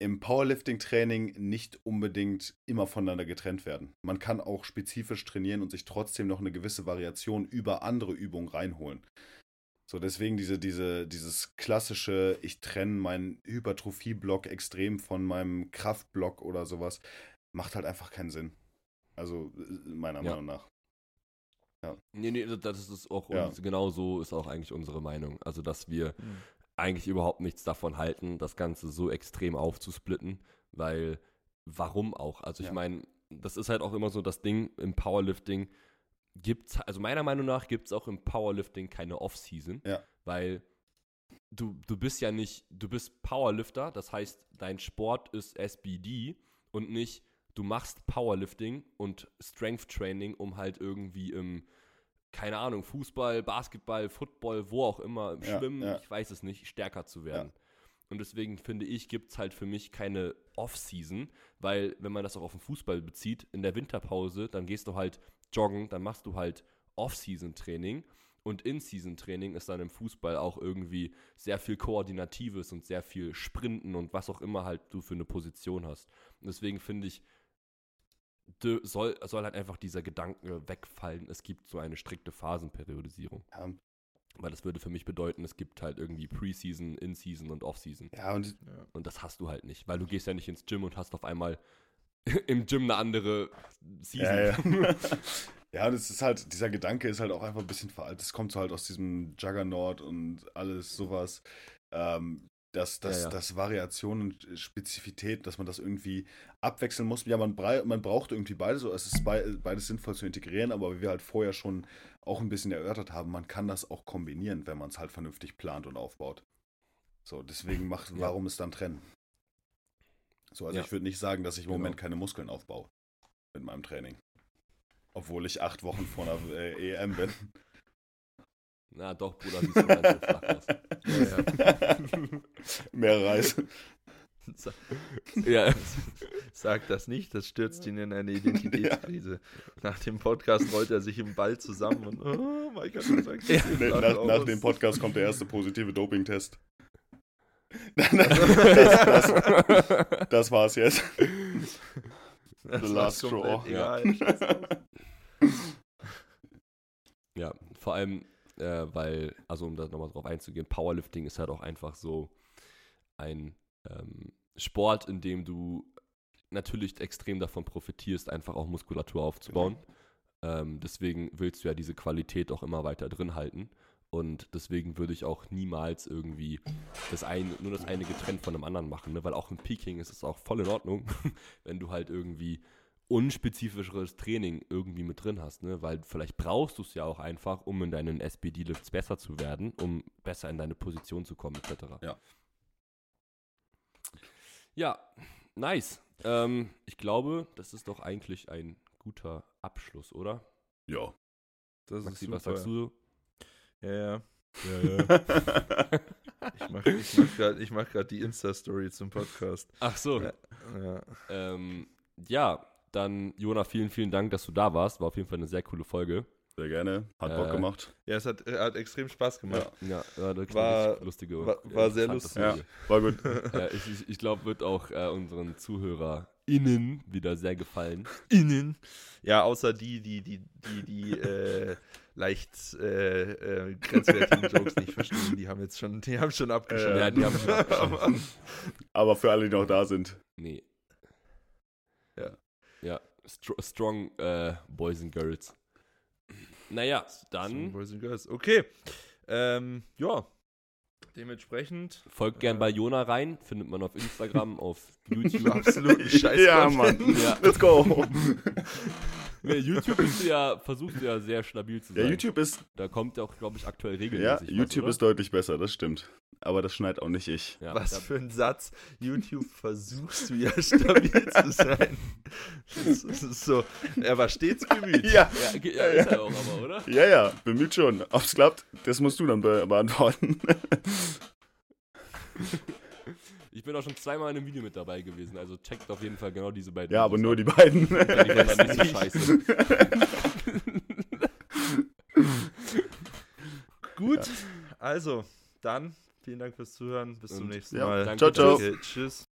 [SPEAKER 3] im Powerlifting-Training nicht unbedingt immer voneinander getrennt werden. Man kann auch spezifisch trainieren und sich trotzdem noch eine gewisse Variation über andere Übungen reinholen. So, deswegen diese, diese, dieses klassische, ich trenne meinen Hypertrophie-Block extrem von meinem Kraftblock oder sowas, macht halt einfach keinen Sinn. Also, äh, meiner
[SPEAKER 2] Ja.
[SPEAKER 3] Meinung nach.
[SPEAKER 2] Nee, nee, das ist auch,
[SPEAKER 3] Ja.
[SPEAKER 2] uns, genau so ist auch eigentlich unsere Meinung. Also, dass wir
[SPEAKER 1] Hm.
[SPEAKER 2] eigentlich überhaupt nichts davon halten, das Ganze so extrem aufzusplitten, weil warum auch? Also ich
[SPEAKER 3] Ja.
[SPEAKER 2] meine, das ist halt auch immer so das Ding im Powerlifting gibt's, also meiner Meinung nach gibt es auch im Powerlifting keine Off-Season,
[SPEAKER 3] Ja.
[SPEAKER 2] weil du, du bist ja nicht, du bist Powerlifter, das heißt, dein Sport ist SBD und nicht, du machst Powerlifting und Strength Training, um halt irgendwie im, keine Ahnung, Fußball, Basketball, Football, wo auch immer, im
[SPEAKER 3] Ja,
[SPEAKER 2] Schwimmen,
[SPEAKER 3] ja.
[SPEAKER 2] ich weiß es nicht, stärker zu werden. Und deswegen finde ich, gibt es halt für mich keine Off-Season, weil wenn man das auch auf den Fußball bezieht, in der Winterpause, dann gehst du halt joggen, dann machst du halt Off-Season-Training und In-Season-Training ist dann im Fußball auch irgendwie sehr viel Koordinatives und sehr viel Sprinten und was auch immer halt du für eine Position hast. Und deswegen finde ich, soll, soll halt einfach dieser Gedanke wegfallen, es gibt so eine strikte Phasenperiodisierung.
[SPEAKER 3] Ja,
[SPEAKER 2] Weil das würde für mich bedeuten, es gibt halt irgendwie Preseason, In-Season und Off-Season.
[SPEAKER 3] ja und
[SPEAKER 1] Ja.
[SPEAKER 2] Und das hast du halt nicht, weil du gehst ja nicht ins Gym und hast auf einmal im Gym eine andere Season.
[SPEAKER 3] Ja, ja. ja, das ist halt, dieser Gedanke ist halt auch einfach ein bisschen veraltet. Das kommt so halt aus diesem Juggernaut und alles sowas. Ähm, dass, dass,
[SPEAKER 2] Ja, ja.
[SPEAKER 3] dass Variation und Spezifität, dass man das irgendwie abwechseln muss. Ja, man, man braucht irgendwie beides, so es ist bei, beides sinnvoll zu integrieren, aber wie wir halt vorher schon auch ein bisschen erörtert haben, man kann das auch kombinieren, wenn man es halt vernünftig plant und aufbaut. So, deswegen macht,
[SPEAKER 2] Ja.
[SPEAKER 3] warum es dann trennen? So, also ich würde nicht sagen, dass ich im
[SPEAKER 2] Genau.
[SPEAKER 3] Moment keine Muskeln aufbaue mit meinem Training. Obwohl ich acht Wochen vor einer äh, EM bin.
[SPEAKER 2] Na doch, Bruder, siehst du ganz so flach aus.
[SPEAKER 3] Mehr Reis.
[SPEAKER 1] Sa-
[SPEAKER 2] Ja,
[SPEAKER 1] Sag das nicht, das stürzt ihn in eine Identitätskrise. Nach dem Podcast rollt er sich im Ball zusammen und oh, Mike hat gesagt,
[SPEAKER 2] Ja.
[SPEAKER 3] nach, nach dem Podcast kommt der erste positive Doping-Test. das, das, das war's jetzt.
[SPEAKER 1] Das
[SPEAKER 3] The
[SPEAKER 1] war
[SPEAKER 3] last straw.
[SPEAKER 1] Drauf.
[SPEAKER 2] Ja, vor allem, äh, weil, also um da nochmal drauf einzugehen, Powerlifting ist halt auch einfach so ein ähm, Sport, in dem du natürlich extrem davon profitierst, einfach auch Muskulatur aufzubauen. Ähm, deswegen willst du ja diese Qualität auch immer weiter drin halten. Und deswegen würde ich auch niemals irgendwie das eine, nur das eine getrennt von dem anderen machen, ne? weil auch im Peking ist es auch voll in Ordnung, wenn du halt irgendwie unspezifischeres Training irgendwie mit drin hast, ne? weil vielleicht brauchst du es ja auch einfach, um in deinen SBD-Lifts besser zu werden, um besser in deine Position zu kommen, etc.
[SPEAKER 3] Ja.
[SPEAKER 2] Ja, nice. Ähm, ich glaube, das ist doch eigentlich ein guter Abschluss, oder?
[SPEAKER 3] Ja.
[SPEAKER 1] Das
[SPEAKER 2] Maxi,
[SPEAKER 1] ist
[SPEAKER 2] was sagst du?
[SPEAKER 1] Ja, ja.
[SPEAKER 2] Ja, ja.
[SPEAKER 1] Ich mache ich mach gerade ich mach grad die Insta-Story zum Podcast.
[SPEAKER 2] Ach so.
[SPEAKER 1] Ja. Ja.
[SPEAKER 2] Ähm, ja, dann, Jona, vielen, vielen Dank, dass du da warst. War auf jeden Fall eine sehr coole Folge.
[SPEAKER 3] Sehr gerne. Hat Bock
[SPEAKER 2] Äh,
[SPEAKER 3] gemacht.
[SPEAKER 1] ja, es hat, hat extrem Spaß gemacht.
[SPEAKER 2] Ja, war, wirklich
[SPEAKER 1] War-
[SPEAKER 2] richtig lustige.
[SPEAKER 1] war- war sehr lustig.
[SPEAKER 2] Folge.
[SPEAKER 3] War gut.
[SPEAKER 2] äh, ich ich, ich glaube, wird auch äh, unseren ZuhörerInnen wieder sehr gefallen.
[SPEAKER 1] Innen. Ja, außer die, die, die, die, die äh, leicht äh, äh, grenzwertigen Jokes nicht verstehen, die haben jetzt schon, die haben schon abgeschaltet.
[SPEAKER 2] Ja, die haben schon abgeschaltet.
[SPEAKER 3] Aber für alle, die noch da sind.
[SPEAKER 2] Nee.
[SPEAKER 1] Ja.
[SPEAKER 2] Ja, str strong äh, Boys and Girls. Naja, dann
[SPEAKER 1] Boys and Girls. Okay. Ähm, ja. Dementsprechend.
[SPEAKER 2] folgt gern bei Jona rein. Findet man auf Instagram, auf YouTube.
[SPEAKER 1] Absoluten Scheiß.
[SPEAKER 3] Ja, Mann.
[SPEAKER 2] Ja.
[SPEAKER 3] Let's go.
[SPEAKER 2] Nee, YouTube bist du ja, versuchst du ja sehr stabil zu sein.
[SPEAKER 3] Ja, YouTube ist,
[SPEAKER 2] Da kommt ja auch, glaube ich, aktuell
[SPEAKER 3] ja,
[SPEAKER 2] regelmäßig
[SPEAKER 3] YouTube
[SPEAKER 2] was,
[SPEAKER 3] ist deutlich besser, das stimmt. Aber das schneidet auch nicht ich.
[SPEAKER 2] Ja,
[SPEAKER 1] Was für ein Satz. YouTube versuchst du ja stabil zu sein. Das ist so. Er war stets bemüht.
[SPEAKER 3] Ja,
[SPEAKER 2] Ja, ja, ist er auch aber, oder?
[SPEAKER 3] ja, ja, bemüht schon. Ob es klappt, das musst du dann be beantworten.
[SPEAKER 2] Ich bin auch schon zweimal in einem Video mit dabei gewesen, also checkt auf jeden Fall genau diese beiden
[SPEAKER 3] Ja, aber nur die beiden.
[SPEAKER 2] Die waren dann nicht so scheiße.
[SPEAKER 1] Gut. Also, dann vielen Dank fürs Zuhören. Bis zum
[SPEAKER 2] Und
[SPEAKER 1] nächsten
[SPEAKER 3] ja,
[SPEAKER 1] Mal.
[SPEAKER 2] danke,
[SPEAKER 3] Ciao, ciao.
[SPEAKER 1] Danke, Tschüss.